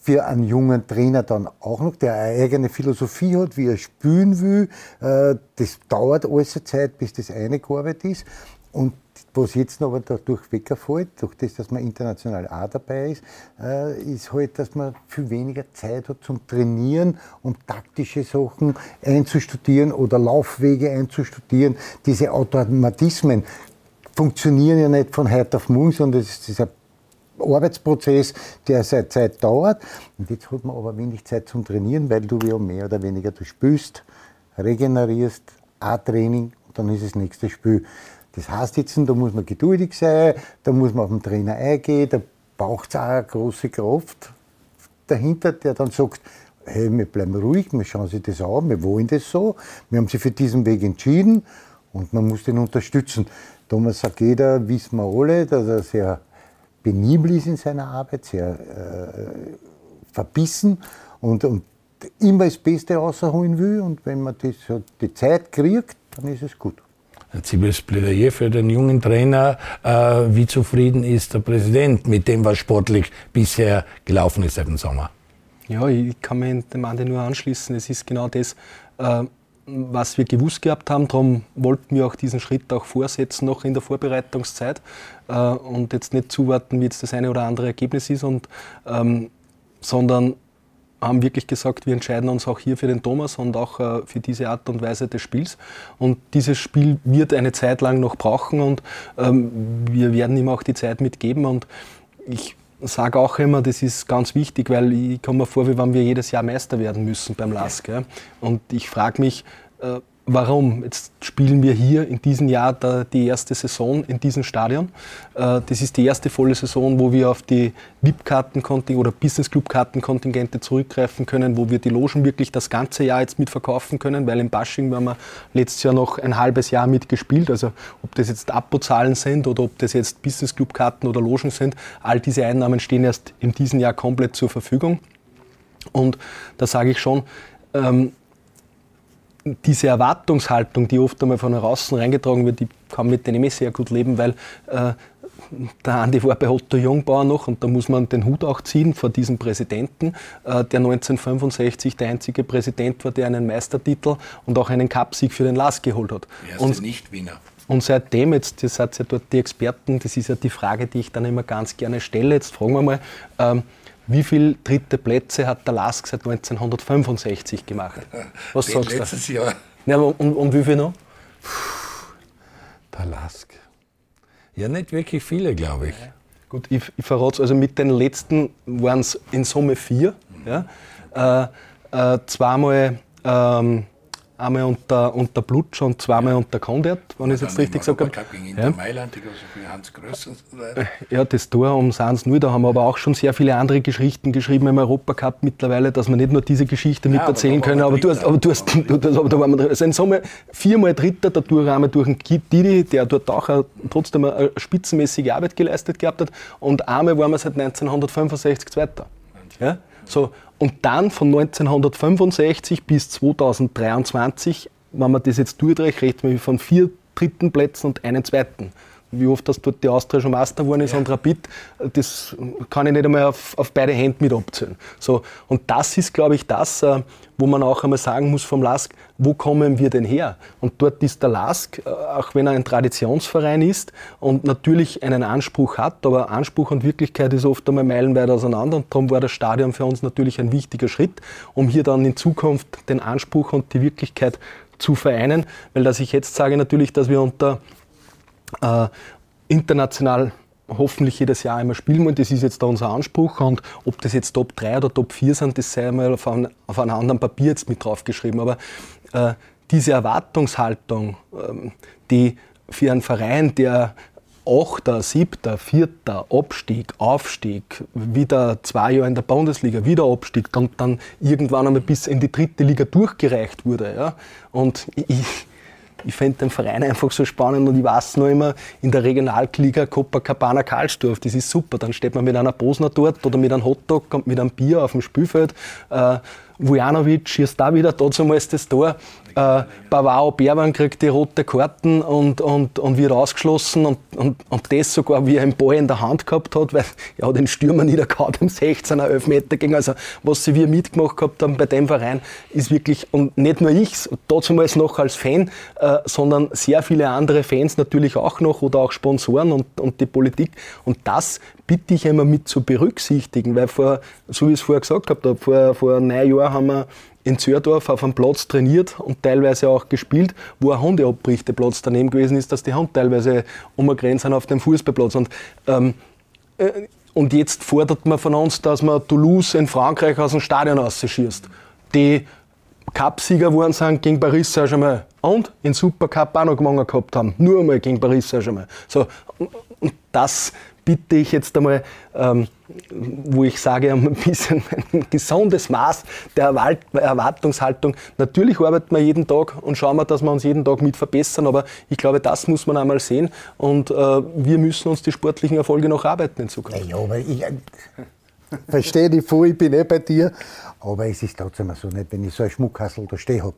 für einen jungen Trainer dann auch noch, der eine eigene Philosophie hat, wie er spielen will. Äh, das dauert alles eine Zeit, bis das eingearbeitet ist. Und was jetzt aber dadurch wegfällt, durch das, dass man international auch dabei ist, äh, ist halt, dass man viel weniger Zeit hat zum Trainieren, um taktische Sachen einzustudieren oder Laufwege einzustudieren. Diese Automatismen funktionieren ja nicht von heute auf morgen, sondern es ist dieser Arbeitsprozess, der seit Zeit dauert. Und jetzt hat man aber wenig Zeit zum Trainieren, weil du ja mehr oder weniger du spürst, regenerierst, A-Training, dann ist das nächste Spiel. Das heißt jetzt, da muss man geduldig sein, da muss man auf den Trainer eingehen, da braucht es auch eine große Kraft dahinter, der dann sagt, hey, wir bleiben ruhig, wir schauen sich das an, wir wollen das so, wir haben sich für diesen Weg entschieden und man muss den unterstützen. Thomas Sageda wissen wir alle, dass er sehr penibel ist in seiner Arbeit, sehr äh, verbissen und, und immer das Beste rausholen will und wenn man das, die Zeit kriegt, dann ist es gut ein ziemliches Plädoyer für den jungen Trainer. Äh, wie zufrieden ist der Präsident mit dem, was sportlich bisher gelaufen ist seit dem Sommer? Ja, ich kann mich dem Andi nur anschließen. Es ist genau das, äh, was wir gewusst gehabt haben. Darum wollten wir auch diesen Schritt auch vorsetzen, noch in der Vorbereitungszeit äh, und jetzt nicht zuwarten, wie jetzt das eine oder andere Ergebnis ist, und, ähm, sondern haben wirklich gesagt, wir entscheiden uns auch hier für den Thomas und auch äh, für diese Art und Weise des Spiels. Und dieses Spiel wird eine Zeit lang noch brauchen und ähm, wir werden ihm auch die Zeit mitgeben. Und ich sage auch immer, das ist ganz wichtig, weil ich komme mir vor, wie wenn wir jedes Jahr Meister werden müssen beim LASK. Ja. Und ich frage mich, äh, Warum? Jetzt spielen wir hier in diesem Jahr die erste Saison in diesem Stadion. Äh, das ist die erste volle Saison, wo wir auf die VIP-Karten oder Business Club-Kartenkontingente zurückgreifen können, wo wir die Logen wirklich das ganze Jahr jetzt mitverkaufen können, weil im Bashing haben wir letztes Jahr noch ein halbes Jahr mitgespielt. Also ob das jetzt Abozahlen sind oder ob das jetzt Business Club-Karten oder Logen sind, all diese Einnahmen stehen erst in diesem Jahr komplett zur Verfügung. Und da sage ich schon, ähm, diese Erwartungshaltung, die oft einmal von außen reingetragen wird, die kann mit denen eh sehr gut leben, weil äh, der Andi war bei Otto Jungbauer noch und da muss man den Hut auch ziehen vor diesem Präsidenten, äh, der 1965 der einzige Präsident war, der einen Meistertitel und auch einen Cupsieg für den LAS geholt hat. Erste und, Nicht-Wiener. Und seitdem, jetzt ihr seid ja dort die Experten, das ist ja die Frage, die ich dann immer ganz gerne stelle, jetzt fragen wir mal, ähm, wie viele dritte Plätze hat der Lask seit 1965 gemacht? Was Den sagst du? Letztes Jahr. Ja, und, und wie viel noch? Der Lask. Ja, nicht wirklich viele, glaube ich. Gut, ich, ich verrate es. Also mit den letzten waren es in Summe vier. Ja? Äh, äh, zweimal ähm, einmal unter, unter Blutsch und zweimal unter Condert, wenn ich es jetzt richtig gesagt habe. ja. Mailand, also für Hans weiter. Ja, das Tor um 1-0, da haben wir aber auch schon sehr viele andere Geschichten geschrieben im Europacup mittlerweile, dass wir nicht nur diese Geschichte ja, miterzählen können, aber du hast, aber du hast, du, das, aber da waren wir also in Summe viermal Dritter, der Tour durch den Didi, der dort auch trotzdem eine spitzenmäßige Arbeit geleistet gehabt hat und einmal waren wir seit 1965 Zweiter. Ja? So, und dann von 1965 bis 2023, wenn man das jetzt durchrechnet, rechnen wir von vier dritten Plätzen und einen zweiten wie oft das dort die Austria schon Meister geworden ist ja. und Rapid, das kann ich nicht einmal auf, auf beide Hände mit abzählen. So, und das ist, glaube ich, das, äh, wo man auch einmal sagen muss vom LASK, wo kommen wir denn her? Und dort ist der LASK, äh, auch wenn er ein Traditionsverein ist und natürlich einen Anspruch hat, aber Anspruch und Wirklichkeit ist oft einmal meilenweit auseinander und darum war das Stadion für uns natürlich ein wichtiger Schritt, um hier dann in Zukunft den Anspruch und die Wirklichkeit zu vereinen, weil dass ich jetzt sage natürlich, dass wir unter äh, international hoffentlich jedes Jahr einmal spielen wollen. Das ist jetzt da unser Anspruch. Und ob das jetzt Top 3 oder Top 4 sind, das sei einmal auf, ein, auf einem anderen Papier jetzt mit draufgeschrieben. Aber äh, diese Erwartungshaltung, ähm, die für einen Verein, der Achter, Siebter, Vierter, Abstieg, Aufstieg, wieder zwei Jahre in der Bundesliga, wieder Abstieg, dann, dann irgendwann einmal bis in die dritte Liga durchgereicht wurde. Ja? Und ich, ich fände den Verein einfach so spannend und ich weiß noch immer, in der Regionalliga Copacabana Karlsdorf, das ist super. Dann steht man mit einer Posner dort oder mit einem Hotdog und mit einem Bier auf dem Spielfeld. Äh, Vujanovic schießt da wieder damals das Tor. Äh, Bavao Berban kriegt die rote Karten und, und, und wird ausgeschlossen und, und, und das sogar, wie er einen Ball in der Hand gehabt hat, weil er den Stürmer niedergehauen im 16er Elfmeter ging. Also was sie wir mitgemacht gehabt haben bei dem Verein, ist wirklich, und nicht nur ich, damals noch als Fan, äh, sondern sehr viele andere Fans natürlich auch noch oder auch Sponsoren und, und die Politik. Und das bitte ich immer mit zu berücksichtigen, weil vor, so wie ich es vorher gesagt habe, vor, vor neun Jahren haben wir in Zördorf auf einem Platz trainiert und teilweise auch gespielt, wo ein Hundeabbrichteplatz daneben gewesen ist, dass die Hunde teilweise umgrenzt sind auf dem Fußballplatz. Und, ähm, äh, und jetzt fordert man von uns, dass man Toulouse in Frankreich aus dem Stadion rausschießt. Die Cupsieger geworden sind gegen Paris Saint-Germain und in Supercup auch noch gewonnen gehabt haben. Nur einmal gegen Paris Saint-Germain. So, und das bitte ich jetzt einmal, ähm, wo ich sage, ein bisschen ein gesundes Maß der Erwartungshaltung. Natürlich arbeiten wir jeden Tag und schauen wir, dass wir uns jeden Tag mit verbessern, aber ich glaube, das muss man einmal sehen und äh, wir müssen uns die sportlichen Erfolge noch arbeiten in Zukunft. Ja, aber ich äh, verstehe dich voll, ich bin eh bei dir, aber es ist trotzdem so nicht, wenn ich so ein Schmuckkassel da stehen habe,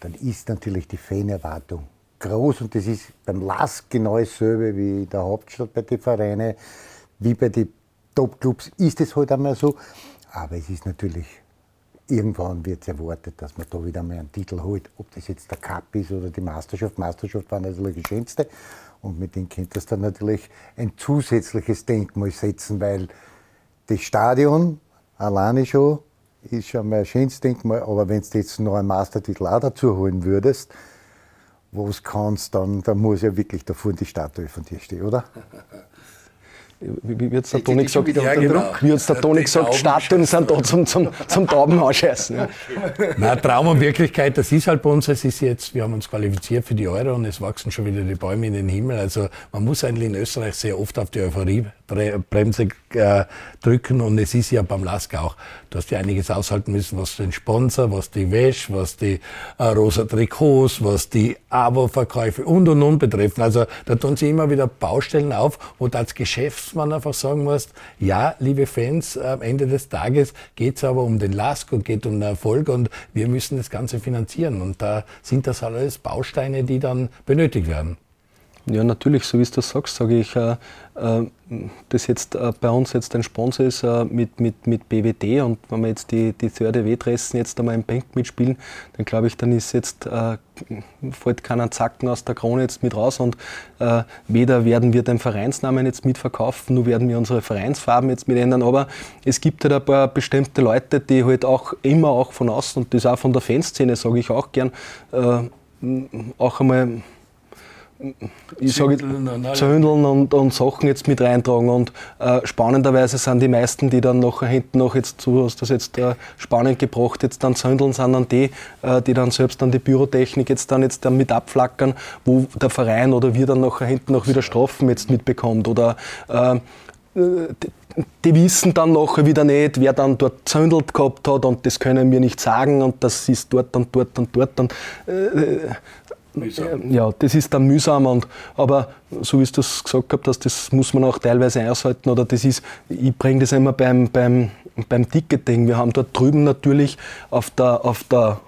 dann ist natürlich die Fanerwartung groß und das ist beim LASK genau dasselbe wie in der Hauptstadt bei den Vereinen, wie bei den Topclubs ist es halt einmal so. Aber es ist natürlich, irgendwann wird es erwartet, dass man da wieder mal einen Titel holt. Ob das jetzt der Cup ist oder die Meisterschaft. Meisterschaft war natürlich die schönste. Und mit dem könnte das dann natürlich ein zusätzliches Denkmal setzen, weil das Stadion alleine schon ist schon mal ein schönes Denkmal. Aber wenn du jetzt noch einen Meistertitel auch dazu holen würdest, wo es kannst, dann, dann muss ja wirklich da vorne die Statue von dir stehen, oder? wie wird es der Toni gesagt? Ja, genau. Wie hat der Toni gesagt, Statuen sind da zum, zum, zum Tauben ausscheißen. Ja. Nein, Traum und Wirklichkeit, das ist halt bei uns, es ist jetzt, wir haben uns qualifiziert für die Euro und es wachsen schon wieder die Bäume in den Himmel. Also man muss eigentlich in Österreich sehr oft auf die Euphoriebremse äh, drücken und es ist ja beim Lask auch, hast ja einiges aushalten müssen, was den Sponsor, was die Wäsche, was die äh, rosa Trikots, was die Abo-Verkäufe und und und betreffen. Also da tun sie immer wieder Baustellen auf, wo du als Geschäftsmann einfach sagen musst, ja, liebe Fans, am Ende des Tages geht es aber um den Lask und geht um den Erfolg und wir müssen das Ganze finanzieren. Und da sind das alles Bausteine, die dann benötigt werden. Ja, natürlich, so wie du das sagst, sage ich, äh, äh, dass jetzt äh, bei uns jetzt ein Sponsor ist äh, mit, mit, mit BWD und wenn wir jetzt die, die Third W-Dressen jetzt einmal im Bank mitspielen, dann glaube ich, dann ist jetzt, äh, fällt keiner Zacken aus der Krone jetzt mit raus und äh, weder werden wir den Vereinsnamen jetzt mitverkaufen, nur werden wir unsere Vereinsfarben jetzt mit ändern, aber es gibt halt ein paar bestimmte Leute, die halt auch immer auch von außen und das auch von der Fanszene, sage ich auch gern, auch einmal ich sage Zündeln und, und, Sachen jetzt mit reintragen. Und äh, spannenderweise sind die meisten, die dann nachher hinten noch jetzt, du hast das jetzt äh, spannend gebracht, jetzt dann Zündeln sind dann die, äh, die dann selbst dann die Bürotechnik jetzt dann jetzt dann mit abflackern, wo der Verein oder wir dann nachher hinten noch wieder Strafen jetzt mitbekommt. Oder äh, die, die wissen dann nachher wieder nicht, wer dann dort zündelt gehabt hat und das können wir nicht sagen und das ist dort und dort und dort. Und, äh, Mühsam. Ja, das ist dann mühsam. Und, aber so wie du das gesagt hast, das muss man auch teilweise aushalten. Oder das ist, ich bringe das immer beim, beim, beim Ticketing. Wir haben dort drüben natürlich auf der, auf der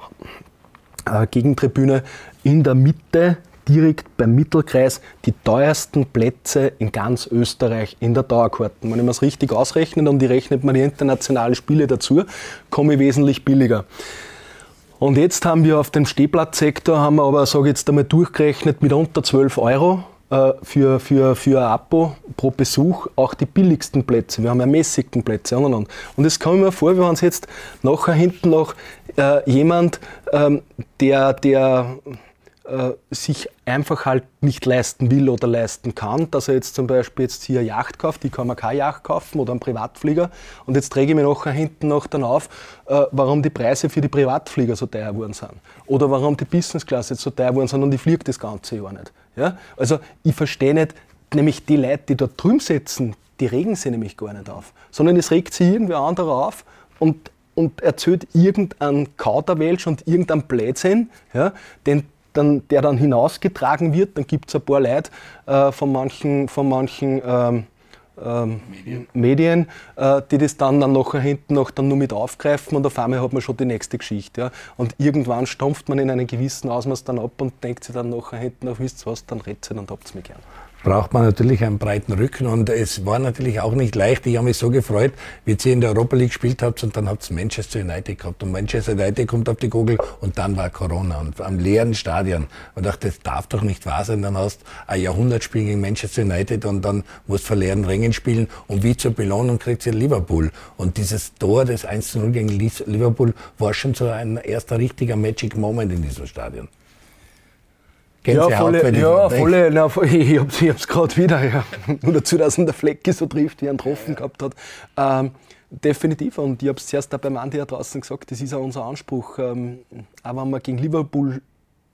äh, Gegentribüne in der Mitte direkt beim Mittelkreis die teuersten Plätze in ganz Österreich in der Dauerkarten. Wenn ich mir das richtig ausrechne und die rechnet man die internationalen Spiele dazu, komme ich wesentlich billiger. Und jetzt haben wir auf dem Stehplatzsektor, haben wir aber, sage ich jetzt einmal durchgerechnet, mit unter 12 Euro äh, für, für, für ein Abo pro Besuch auch die billigsten Plätze. Wir haben ermäßigten Plätze und und und. es kommt mir vor, wir haben jetzt nachher hinten noch äh, jemand, ähm, der, der äh, sich einfach halt nicht leisten will oder leisten kann, dass er jetzt zum Beispiel jetzt hier eine Yacht kauft, die kann man keine Yacht kaufen oder einen Privatflieger und jetzt träge ich mir nachher hinten noch dann auf, äh, warum die Preise für die Privatflieger so teuer geworden sind oder warum die Business Class jetzt so teuer geworden sind und ich fliege das ganze Jahr nicht. Ja? Also ich verstehe nicht, nämlich die Leute, die dort drüben sitzen, die regen sich nämlich gar nicht auf, sondern es regt sich irgendwer anderer auf und und erzählt irgendeinen Kauderwelsch und irgendeinen Blödsinn, ja, den dann, der dann hinausgetragen wird. Dann gibt es ein paar Leute äh, von manchen, von manchen ähm, ähm, Medien, Medien äh, die das dann, dann nachher hinten noch dann nur mit aufgreifen und auf einmal hat man schon die nächste Geschichte. Ja. Und irgendwann stampft man in einem gewissen Ausmaß dann ab und denkt sich dann nachher hinten auf, wisst ihr was, dann redet und habt es mir gern braucht man natürlich einen breiten Rücken und es war natürlich auch nicht leicht. Ich habe mich so gefreut, wie ihr in der Europa League gespielt habt und dann habt ihr Manchester United gehabt und Manchester United kommt auf die Kugel und dann war Corona und am leeren Stadion. Und dachte, das darf doch nicht wahr sein. Dann hast du ein Jahrhundertspiel gegen Manchester United und dann musst du vor leeren Rängen spielen und wie zur Belohnung kriegt ihr Liverpool. Und dieses Tor, das 1-0 gegen Liverpool, war schon so ein erster richtiger Magic Moment in diesem Stadion. Gänsehaut, ja, volle, ja, volle na, ich hab's, ich hab's gerade wieder, ja. Nur dazu, dass ihn der Flecki so trifft, wie er einen Tropfen gehabt hat. Ähm, definitiv, und ich habe es zuerst auch beim Andi draußen gesagt, das ist auch unser Anspruch. Ähm, auch wenn wir gegen Liverpool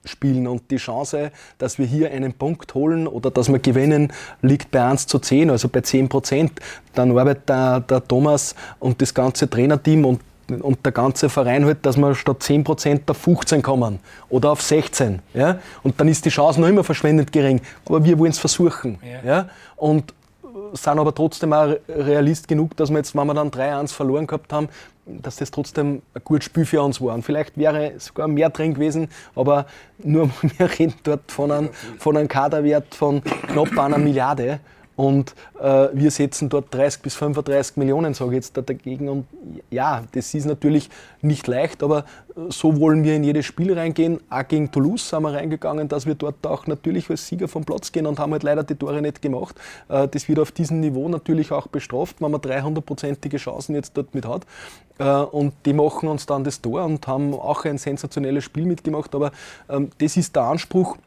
spielen und die Chance, dass wir hier einen Punkt holen oder dass wir gewinnen, liegt bei 1 zu 10, also bei 10 Prozent. Dann arbeitet der, der Thomas und das ganze Trainerteam und und der ganze Verein halt, dass wir statt 10% auf 15 kommen oder auf 16. Ja? Und dann ist die Chance noch immer verschwendet gering. Aber wir wollen es versuchen. Ja. ja? Und sind aber trotzdem auch realist genug, dass wir jetzt, wenn wir dann 3-1 verloren gehabt haben, dass das trotzdem ein gutes Spiel für uns war. Und vielleicht wäre sogar mehr drin gewesen, aber nur wir reden dort von einem, von einem Kaderwert von knapp einer Milliarde. Und äh, wir setzen dort 30 bis 35 Millionen, sage ich jetzt da dagegen. Und ja, das ist natürlich nicht leicht, aber so wollen wir in jedes Spiel reingehen. Auch gegen Toulouse sind wir reingegangen, dass wir dort auch natürlich als Sieger vom Platz gehen und haben halt leider die Tore nicht gemacht. Äh, das wird auf diesem Niveau natürlich auch bestraft, wenn man 300-prozentige Chancen jetzt dort mit hat. Äh, und die machen uns dann das Tor und haben auch ein sensationelles Spiel mitgemacht. Aber ähm, das ist der Anspruch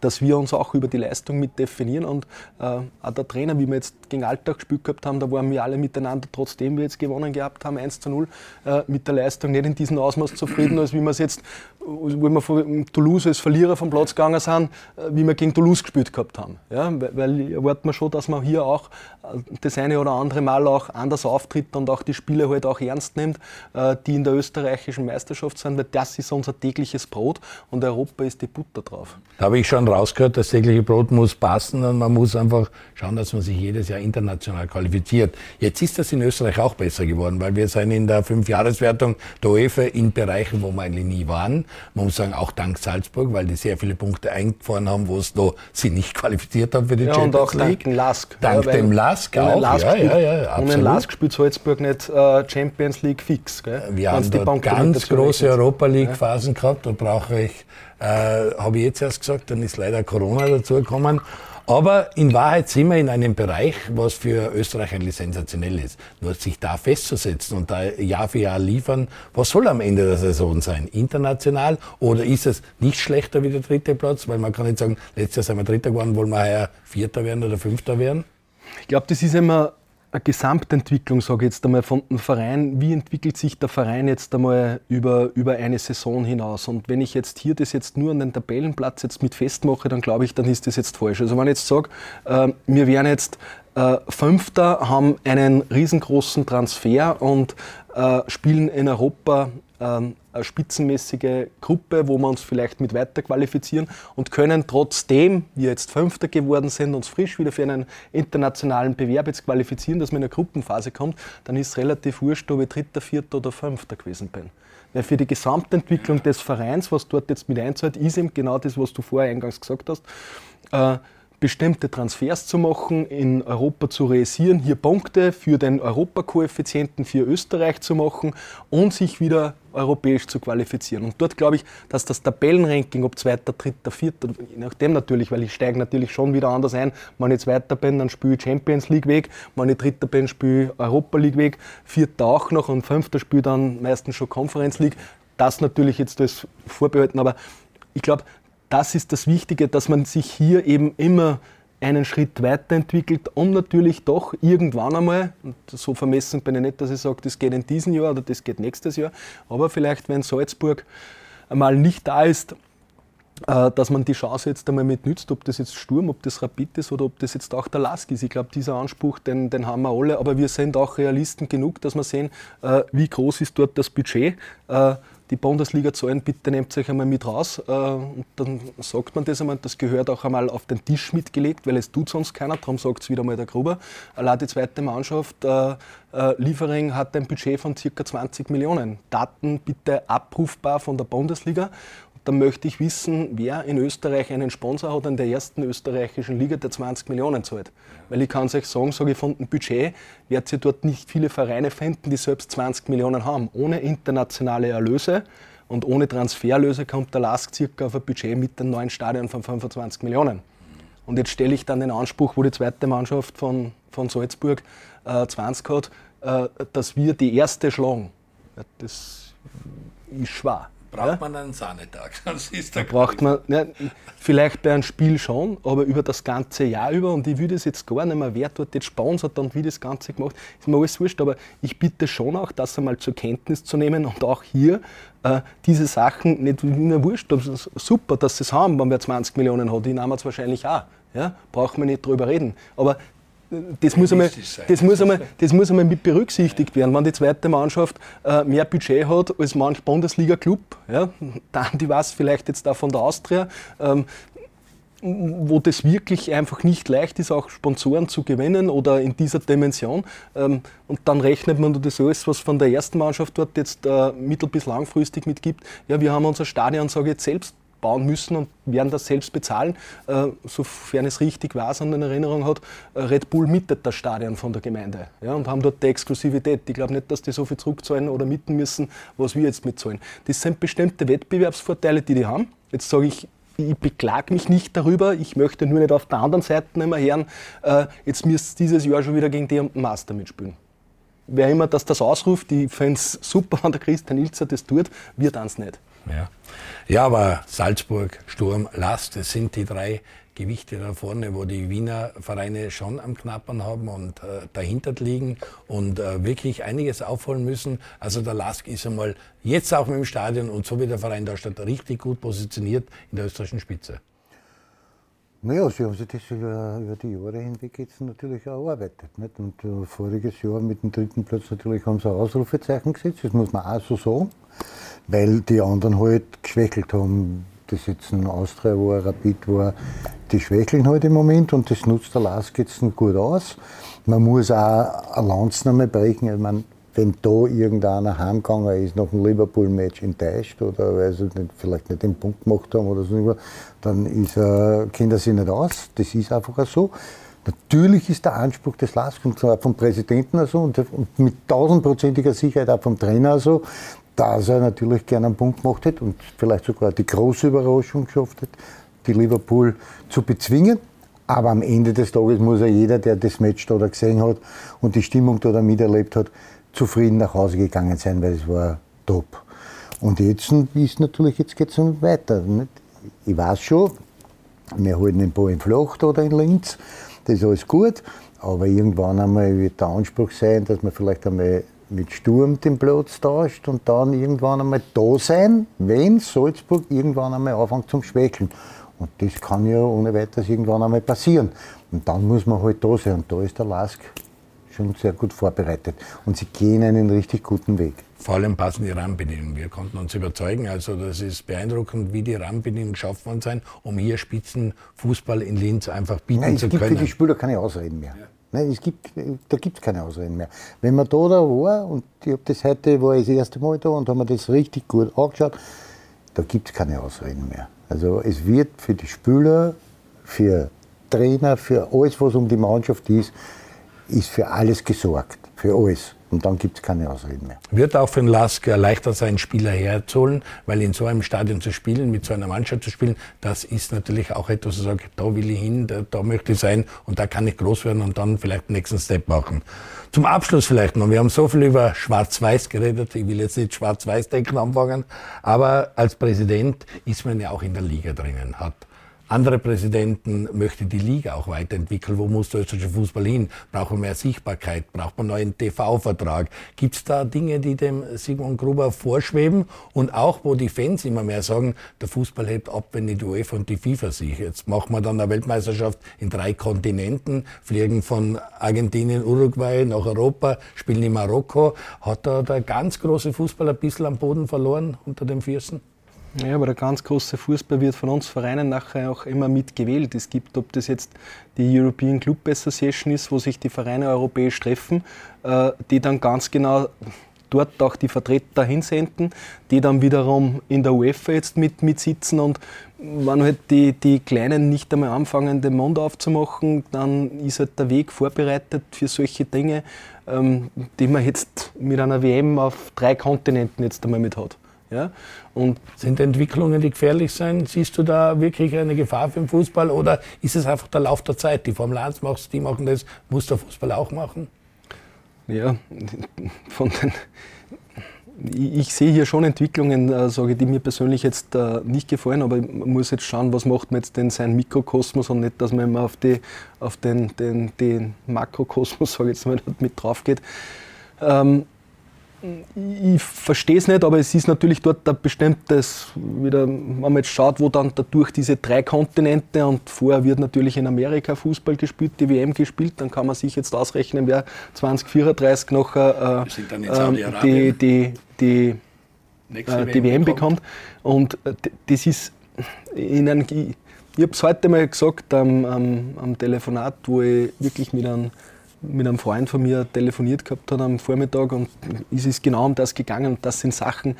dass wir uns auch über die Leistung mit definieren und äh, auch der Trainer, wie wir jetzt gegen Alltag gespielt gehabt haben, da waren wir alle miteinander, trotzdem wir jetzt gewonnen gehabt haben, 1 zu 0, äh, mit der Leistung nicht in diesem Ausmaß zufrieden, als wie wir es jetzt, wo wir von Toulouse als Verlierer vom Platz gegangen sind, äh, wie wir gegen Toulouse gespielt gehabt haben. Ja, weil erwarten wir schon, dass man hier auch äh, das eine oder andere Mal auch anders auftritt und auch die Spiele halt auch ernst nimmt, äh, die in der österreichischen Meisterschaft sind, weil das ist unser tägliches Brot und Europa ist die Butter drauf. Da habe ich schon rausgehört, das tägliche Brot muss passen und man muss einfach schauen, dass man sich jedes Jahr international qualifiziert. Jetzt ist das in Österreich auch besser geworden, weil wir sind in der Fünfjahreswertung der UEFA in Bereichen, wo wir eigentlich nie waren. Man muss sagen, auch dank Salzburg, weil die sehr viele Punkte eingefahren haben, wo es noch sie nicht qualifiziert haben für die ja, Champions und auch League. Dank Lask. Dank ja, dem Lask auch. Lask ja, ja, ja, absolut. Ohne Lask spielt Salzburg nicht äh, Champions League fix. Gell? Wir haben da ganz große Europa League Phasen gehabt. Da brauche ich, äh, habe ich jetzt erst gesagt, dann ist leider Corona dazugekommen. Aber in Wahrheit sind wir in einem Bereich, was für Österreich eigentlich sensationell ist. Nur sich da festzusetzen und da Jahr für Jahr liefern, was soll am Ende der Saison sein? International oder ist es nicht schlechter wie der dritte Platz? Weil man kann nicht sagen, letztes Jahr sind wir Dritter geworden, wollen wir heuer Vierter werden oder Fünfter werden? Ich glaube, das ist immer eine Gesamtentwicklung, sage ich jetzt einmal, von dem Verein. Wie entwickelt sich der Verein jetzt einmal über, über eine Saison hinaus? Und wenn ich jetzt hier das jetzt nur an den Tabellenplatz jetzt mit festmache, dann glaube ich, dann ist das jetzt falsch. Also wenn ich jetzt sage, äh, wir wären jetzt äh, Fünfter, haben einen riesengroßen Transfer und äh, spielen in Europa ähm, eine spitzenmäßige Gruppe, wo wir uns vielleicht mit weiter qualifizieren und können trotzdem, wir jetzt Fünfter geworden sind, uns frisch wieder für einen internationalen Bewerb jetzt qualifizieren, dass man in eine Gruppenphase kommt, dann ist es relativ wurscht, ob ich Dritter, Vierter oder Fünfter gewesen bin. Weil für die Gesamtentwicklung des Vereins, was dort jetzt mit einzahlt, ist eben genau das, was du vorher eingangs gesagt hast, äh, bestimmte Transfers zu machen, in Europa zu realisieren, hier Punkte für den Europakoeffizienten für Österreich zu machen und sich wieder europäisch zu qualifizieren. Und dort glaube ich, dass das Tabellenranking, ob zweiter, dritter, vierter, je nachdem natürlich, weil ich steige natürlich schon wieder anders ein. Wenn ich zweiter bin, dann spiele ich Champions League weg. Wenn ich dritter bin, spiele ich Europa League weg. Vierter auch noch und fünfter spiele dann meistens schon Conference League. Das natürlich jetzt das vorbehalten, aber ich glaube, das ist das Wichtige, dass man sich hier eben immer einen Schritt weiterentwickelt und natürlich doch irgendwann einmal, und so vermessen bin ich nicht, dass ich sage, das geht in diesem Jahr oder das geht nächstes Jahr, aber vielleicht, wenn Salzburg einmal nicht da ist, äh, dass man die Chance jetzt einmal mit nützt, ob das jetzt Sturm, ob das Rapid ist oder ob das jetzt auch der Lask ist. Ich glaube, dieser Anspruch, den, den haben wir alle, aber wir sind auch Realisten genug, dass wir sehen, äh, wie groß ist dort das Budget die Bundesliga-Zahlen, bitte nehmt euch einmal mit raus. Äh, und dann sagt man das einmal, das gehört auch einmal auf den Tisch mitgelegt, weil es tut sonst keiner, darum sagt es wieder mal der Gruber. Allein die zweite Mannschaft, äh, äh, Liefering hat ein Budget von ca. 20 Millionen. Daten bitte abrufbar von der Bundesliga dann möchte ich wissen, wer in Österreich einen Sponsor hat in der ersten österreichischen Liga, der 20 Millionen zahlt. Weil ich kann es euch sagen, sage ich, von dem Budget werdet ihr dort nicht viele Vereine finden, die selbst 20 Millionen haben. Ohne internationale Erlöse und ohne Transferlöse kommt der LASK circa auf ein Budget mit dem neuen Stadion von 25 Millionen. Und jetzt stelle ich dann den Anspruch, wo die zweite Mannschaft von, von Salzburg äh, 20 hat, äh, dass wir die erste schlagen. Ja, das ist schwer. Braucht man einen Sahnetag? Das ist da braucht man, ne, vielleicht bei einem Spiel schon, aber über das ganze Jahr über. Und ich würde es jetzt gar nicht mehr, wer dort jetzt sponsert und wie das Ganze gemacht ist mir alles wurscht. Aber ich bitte schon auch, das einmal zur Kenntnis zu nehmen und auch hier äh, diese Sachen nicht mehr wurscht. Super, dass sie es haben, wenn wer 20 Millionen hat. Die nehmen es wahrscheinlich auch. Ja? Braucht man nicht drüber reden. Aber das muss, einmal, das, muss einmal, das muss einmal mit berücksichtigt werden. Wenn die zweite Mannschaft äh, mehr Budget hat als manch Bundesliga-Club, ja, dann die was vielleicht jetzt da von der Austria, ähm, wo das wirklich einfach nicht leicht ist, auch Sponsoren zu gewinnen oder in dieser Dimension. Ähm, und dann rechnet man das alles, was von der ersten Mannschaft dort jetzt äh, mittel- bis langfristig mitgibt. Ja, wir haben unser Stadion, sage ich jetzt selbst, bauen müssen und werden das selbst bezahlen. Äh, sofern es richtig war, und in Erinnerung hat, äh, Red Bull mietet das Stadion von der Gemeinde ja, und haben dort die Exklusivität. Ich glaube nicht, dass die so viel zurückzahlen oder mieten müssen, was wir jetzt mitzahlen. Das sind bestimmte Wettbewerbsvorteile, die die haben. Jetzt sage ich, ich beklage mich nicht darüber, ich möchte nur nicht auf der anderen Seite immer hören, äh, jetzt müsst dieses Jahr schon wieder gegen die und Master mitspielen. Wer immer das, das ausruft, fände es super, wenn der Christian Ilzer das tut, wir es nicht. Ja. ja, aber Salzburg, Sturm, Last, das sind die drei Gewichte da vorne, wo die Wiener Vereine schon am Knappern haben und äh, dahinter liegen und äh, wirklich einiges aufholen müssen. Also der Lask ist einmal jetzt auch mit dem Stadion und so wie der Verein da steht, richtig gut positioniert in der österreichischen Spitze. Naja, sie haben sich das über, über die Jahre hinweg jetzt natürlich erarbeitet. Nicht? Und äh, voriges Jahr mit dem dritten Platz natürlich haben sie ein Ausrufezeichen gesetzt, das muss man auch so sagen, weil die anderen halt geschwächelt haben. Das jetzt ein Austria war, Rapid war, die schwächeln halt im Moment und das nutzt der Lask jetzt gut aus. Man muss auch eine Lanznahme brechen. Ich meine, wenn da irgendeiner heimgegangen ist nach dem Liverpool-Match enttäuscht oder weil sie nicht, vielleicht nicht den Punkt gemacht haben oder so, dann ist, äh, kennt er sich nicht aus. Das ist einfach so. Natürlich ist der Anspruch des zwar vom Präsidenten so und, mit tausendprozentiger Sicherheit auch vom Trainer so, dass er natürlich gerne einen Punkt gemacht hätte und vielleicht sogar die große Überraschung geschafft hat, die Liverpool zu bezwingen. Aber am Ende des Tages muss ja jeder, der das Match da gesehen hat und die Stimmung da miterlebt hat, zufrieden nach Hause gegangen sein, weil es war top. Und jetzt ist natürlich, jetzt geht es weiter. Nicht? Ich weiß schon, wir halten den Ball in Flacht oder in Linz, das ist alles gut, aber irgendwann einmal wird der Anspruch sein, dass man vielleicht einmal mit Sturm den Platz tauscht und dann irgendwann einmal da sein, wenn Salzburg irgendwann einmal anfängt zum Schwächeln. Und das kann ja ohne weiteres irgendwann einmal passieren. Und dann muss man halt da sein. Und da ist der Lask schon sehr gut vorbereitet. Und sie gehen einen richtig guten Weg. Vor allem passen die Rahmenbedingungen. Wir konnten uns überzeugen. Also das ist beeindruckend, wie die Rahmenbedingungen geschaffen worden sind, um hier Spitzenfußball in Linz einfach bieten Nein, zu können. Es gibt für die Spieler keine Ausreden mehr. Ja. Nein, es gibt, da gibt es keine Ausreden mehr. Wenn man da, da war, und ich habe das heute, war ich das erste Mal da und haben mir das richtig gut angeschaut, da gibt es keine Ausreden mehr. Also es wird für die Spieler, für Trainer, für alles, was um die Mannschaft ist, ist für alles gesorgt, für alles. Und dann gibt es keine Ausreden mehr. Wird auch für den Lask erleichtert sein, Spieler herzuholen, weil in so einem Stadion zu spielen, mit so einer Mannschaft zu spielen, das ist natürlich auch etwas, wo ich sage, da will ich hin, da, da, möchte ich sein und da kann ich groß werden und dann vielleicht den nächsten Step machen. Zum Abschluss vielleicht noch, wir haben so viel über Schwarz-Weiß geredet, ich will jetzt nicht Schwarz-Weiß-Denken anfangen, aber als Präsident ist man ja auch in der Liga drinnen, hat andere Präsidenten möchten die Liga auch weiterentwickeln. Wo muss der österreichische Fußball hin? Braucht man mehr Sichtbarkeit? Braucht man einen neuen TV-Vertrag? Gibt es da Dinge, die dem Simon Gruber vorschweben? Und auch, wo die Fans immer mehr sagen, der Fußball hebt ab, wenn die UEFA und die FIFA sich. Jetzt machen wir dann eine Weltmeisterschaft in drei Kontinenten, fliegen von Argentinien, Uruguay nach Europa, spielen in Marokko. Hat da der ganz große Fußball ein bisschen am Boden verloren unter den Füßen? Ja, aber der ganz große Fußball wird von uns Vereinen nachher auch immer mitgewählt. Es gibt, ob das jetzt die European Club Association ist, wo sich die Vereine europäisch treffen, äh, die dann ganz genau dort auch die Vertreter hinsenden, die dann wiederum in der UEFA jetzt mit, mitsitzen und wenn halt die, die Kleinen nicht einmal anfangen, den Mund aufzumachen, dann ist halt der Weg vorbereitet für solche Dinge, ähm, die man jetzt mit einer WM auf drei Kontinenten jetzt einmal mit hat. Ja? Und sind Entwicklungen, die gefährlich sind? Siehst du da wirklich eine Gefahr für den Fußball oder ist es einfach der Lauf der Zeit? Die Formel 1 macht die machen das, muss der Fußball auch machen? Ja, von den, ich sehe hier schon Entwicklungen, äh, sage die mir persönlich jetzt äh, nicht gefallen, aber man muss jetzt schauen, was macht man jetzt denn sein Mikrokosmos und nicht, dass man immer auf, die, auf den, den, den Makrokosmos, sage ich jetzt mal, mit drauf geht. Ähm, ich verstehe es nicht, aber es ist natürlich dort ein bestimmtes, wieder, wenn man jetzt schaut, wo dann dadurch diese drei Kontinente und vorher wird natürlich in Amerika Fußball gespielt, die WM gespielt, dann kann man sich jetzt ausrechnen, wer 2034 noch äh, äh, die, die, die, äh, die WM bekommt. Und äh, das ist in einem, ich, ich habe es heute mal gesagt am, am, am Telefonat, wo ich wirklich mit einem mit einem Freund von mir telefoniert gehabt hat am Vormittag und es ist genau um das gegangen und das sind Sachen,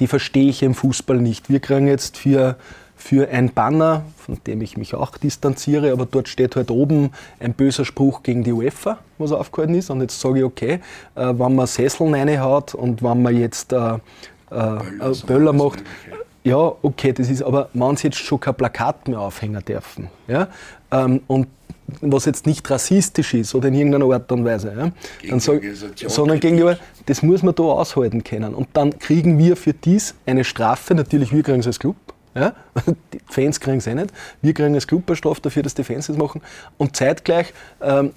die verstehe ich im Fußball nicht. Wir kriegen jetzt für, für ein Banner, von dem ich mich auch distanziere, aber dort steht halt oben ein böser Spruch gegen die UEFA, was aufgehalten ist. Und jetzt sage ich, okay, äh, wenn man Sesseln reinhaut und wenn man jetzt äh, äh, Böller macht, Ja, okay, das ist, aber man sie jetzt schon kein Plakat mehr aufhängen dürfen. Ja? Ähm, und was jetzt nicht rassistisch ist oder in irgendeiner Art und Weise, ja? dann sag, sondern gegenüber, das muss man da aushalten können. Und dann kriegen wir für dies eine Strafe, natürlich wir kriegen es als Club, ja? Die Fans kriegen es eh nicht. Wir kriegen als Club eine Strafe dafür, dass die Fans das machen. Und zeitgleich ähm,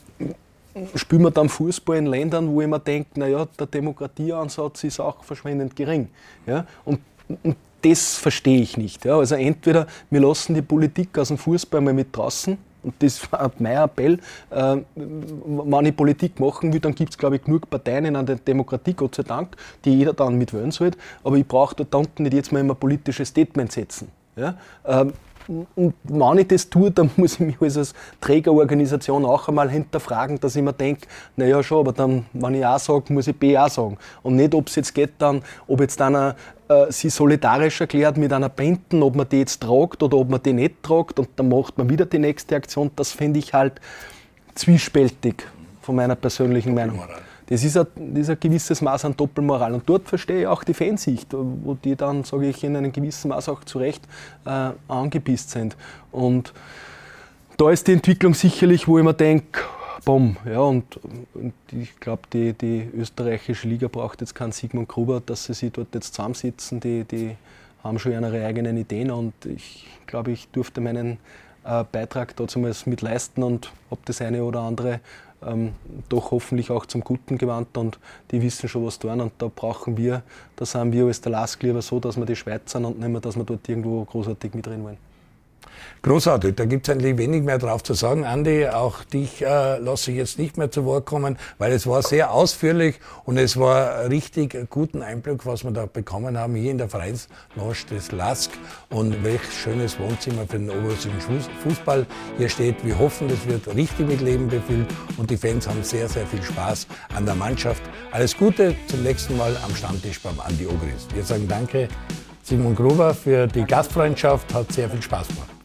spielen wir dann Fußball in Ländern, wo ich mir denke, naja, der Demokratieansatz ist auch verschwindend gering. Ja? Und, und das verstehe ich nicht. Ja? Also entweder wir lassen die Politik aus dem Fußball mal mit draußen, und das war mein Appell, äh, wenn ich Politik machen will, dann gibt es, glaube ich, genug Parteien in einer Demokratie, Gott sei Dank, die jeder dann mitwählen sollte. Aber ich brauche da unten nicht jetzt mal immer politische Statement setzen. Ja? Ähm, und wenn ich das tue, dann muss ich mich als Trägerorganisation auch einmal hinterfragen, dass ich mir denke, naja schon, aber dann, wenn ich A sage, muss ich B auch sagen. Und nicht, ob es jetzt geht dann, ob jetzt einer äh, sich solidarisch erklärt mit einer Benten, ob man die jetzt tragt oder ob man die nicht tragt und dann macht man wieder die nächste Aktion. Das finde ich halt zwiespältig von meiner persönlichen Meinung. Das ist, ein, das ist ein gewisses Maß an Doppelmoral. Und dort verstehe ich auch die Fansicht, wo die dann, sage ich, in einem gewissen Maß auch zu Recht äh, angepisst sind. Und da ist die Entwicklung sicherlich, wo ich mir denke, Bumm, ja, und, und ich glaube, die, die österreichische Liga braucht jetzt keinen Sigmund Gruber, dass sie sich dort jetzt zusammensitzen. Die, die haben schon ihre eigenen Ideen und ich glaube, ich durfte meinen äh, Beitrag dazu mal mit leisten und habe das eine oder andere ähm, doch hoffentlich auch zum Guten gewandt und die wissen schon, was tun. Und da brauchen wir, da sind wir als der Lask lieber so, dass wir die Schweizer und nicht mehr, dass wir dort irgendwo großartig mitreden wollen. Großartig, da gibt es eigentlich wenig mehr drauf zu sagen. Andi, auch dich äh, lasse ich jetzt nicht mehr zu Wort kommen, weil es war sehr ausführlich und es war richtig guten Einblick, was wir da bekommen haben hier in der Vereinslounge des LASK und welch schönes Wohnzimmer für den oberösterreichischen Fußball hier steht. Wir hoffen, das wird richtig mit Leben befüllt und die Fans haben sehr, sehr viel Spaß an der Mannschaft. Alles Gute zum nächsten Mal am Stammtisch beim Andi Ogris. Wir sagen Danke Simon Gruber für die Gastfreundschaft, hat sehr viel Spaß gemacht.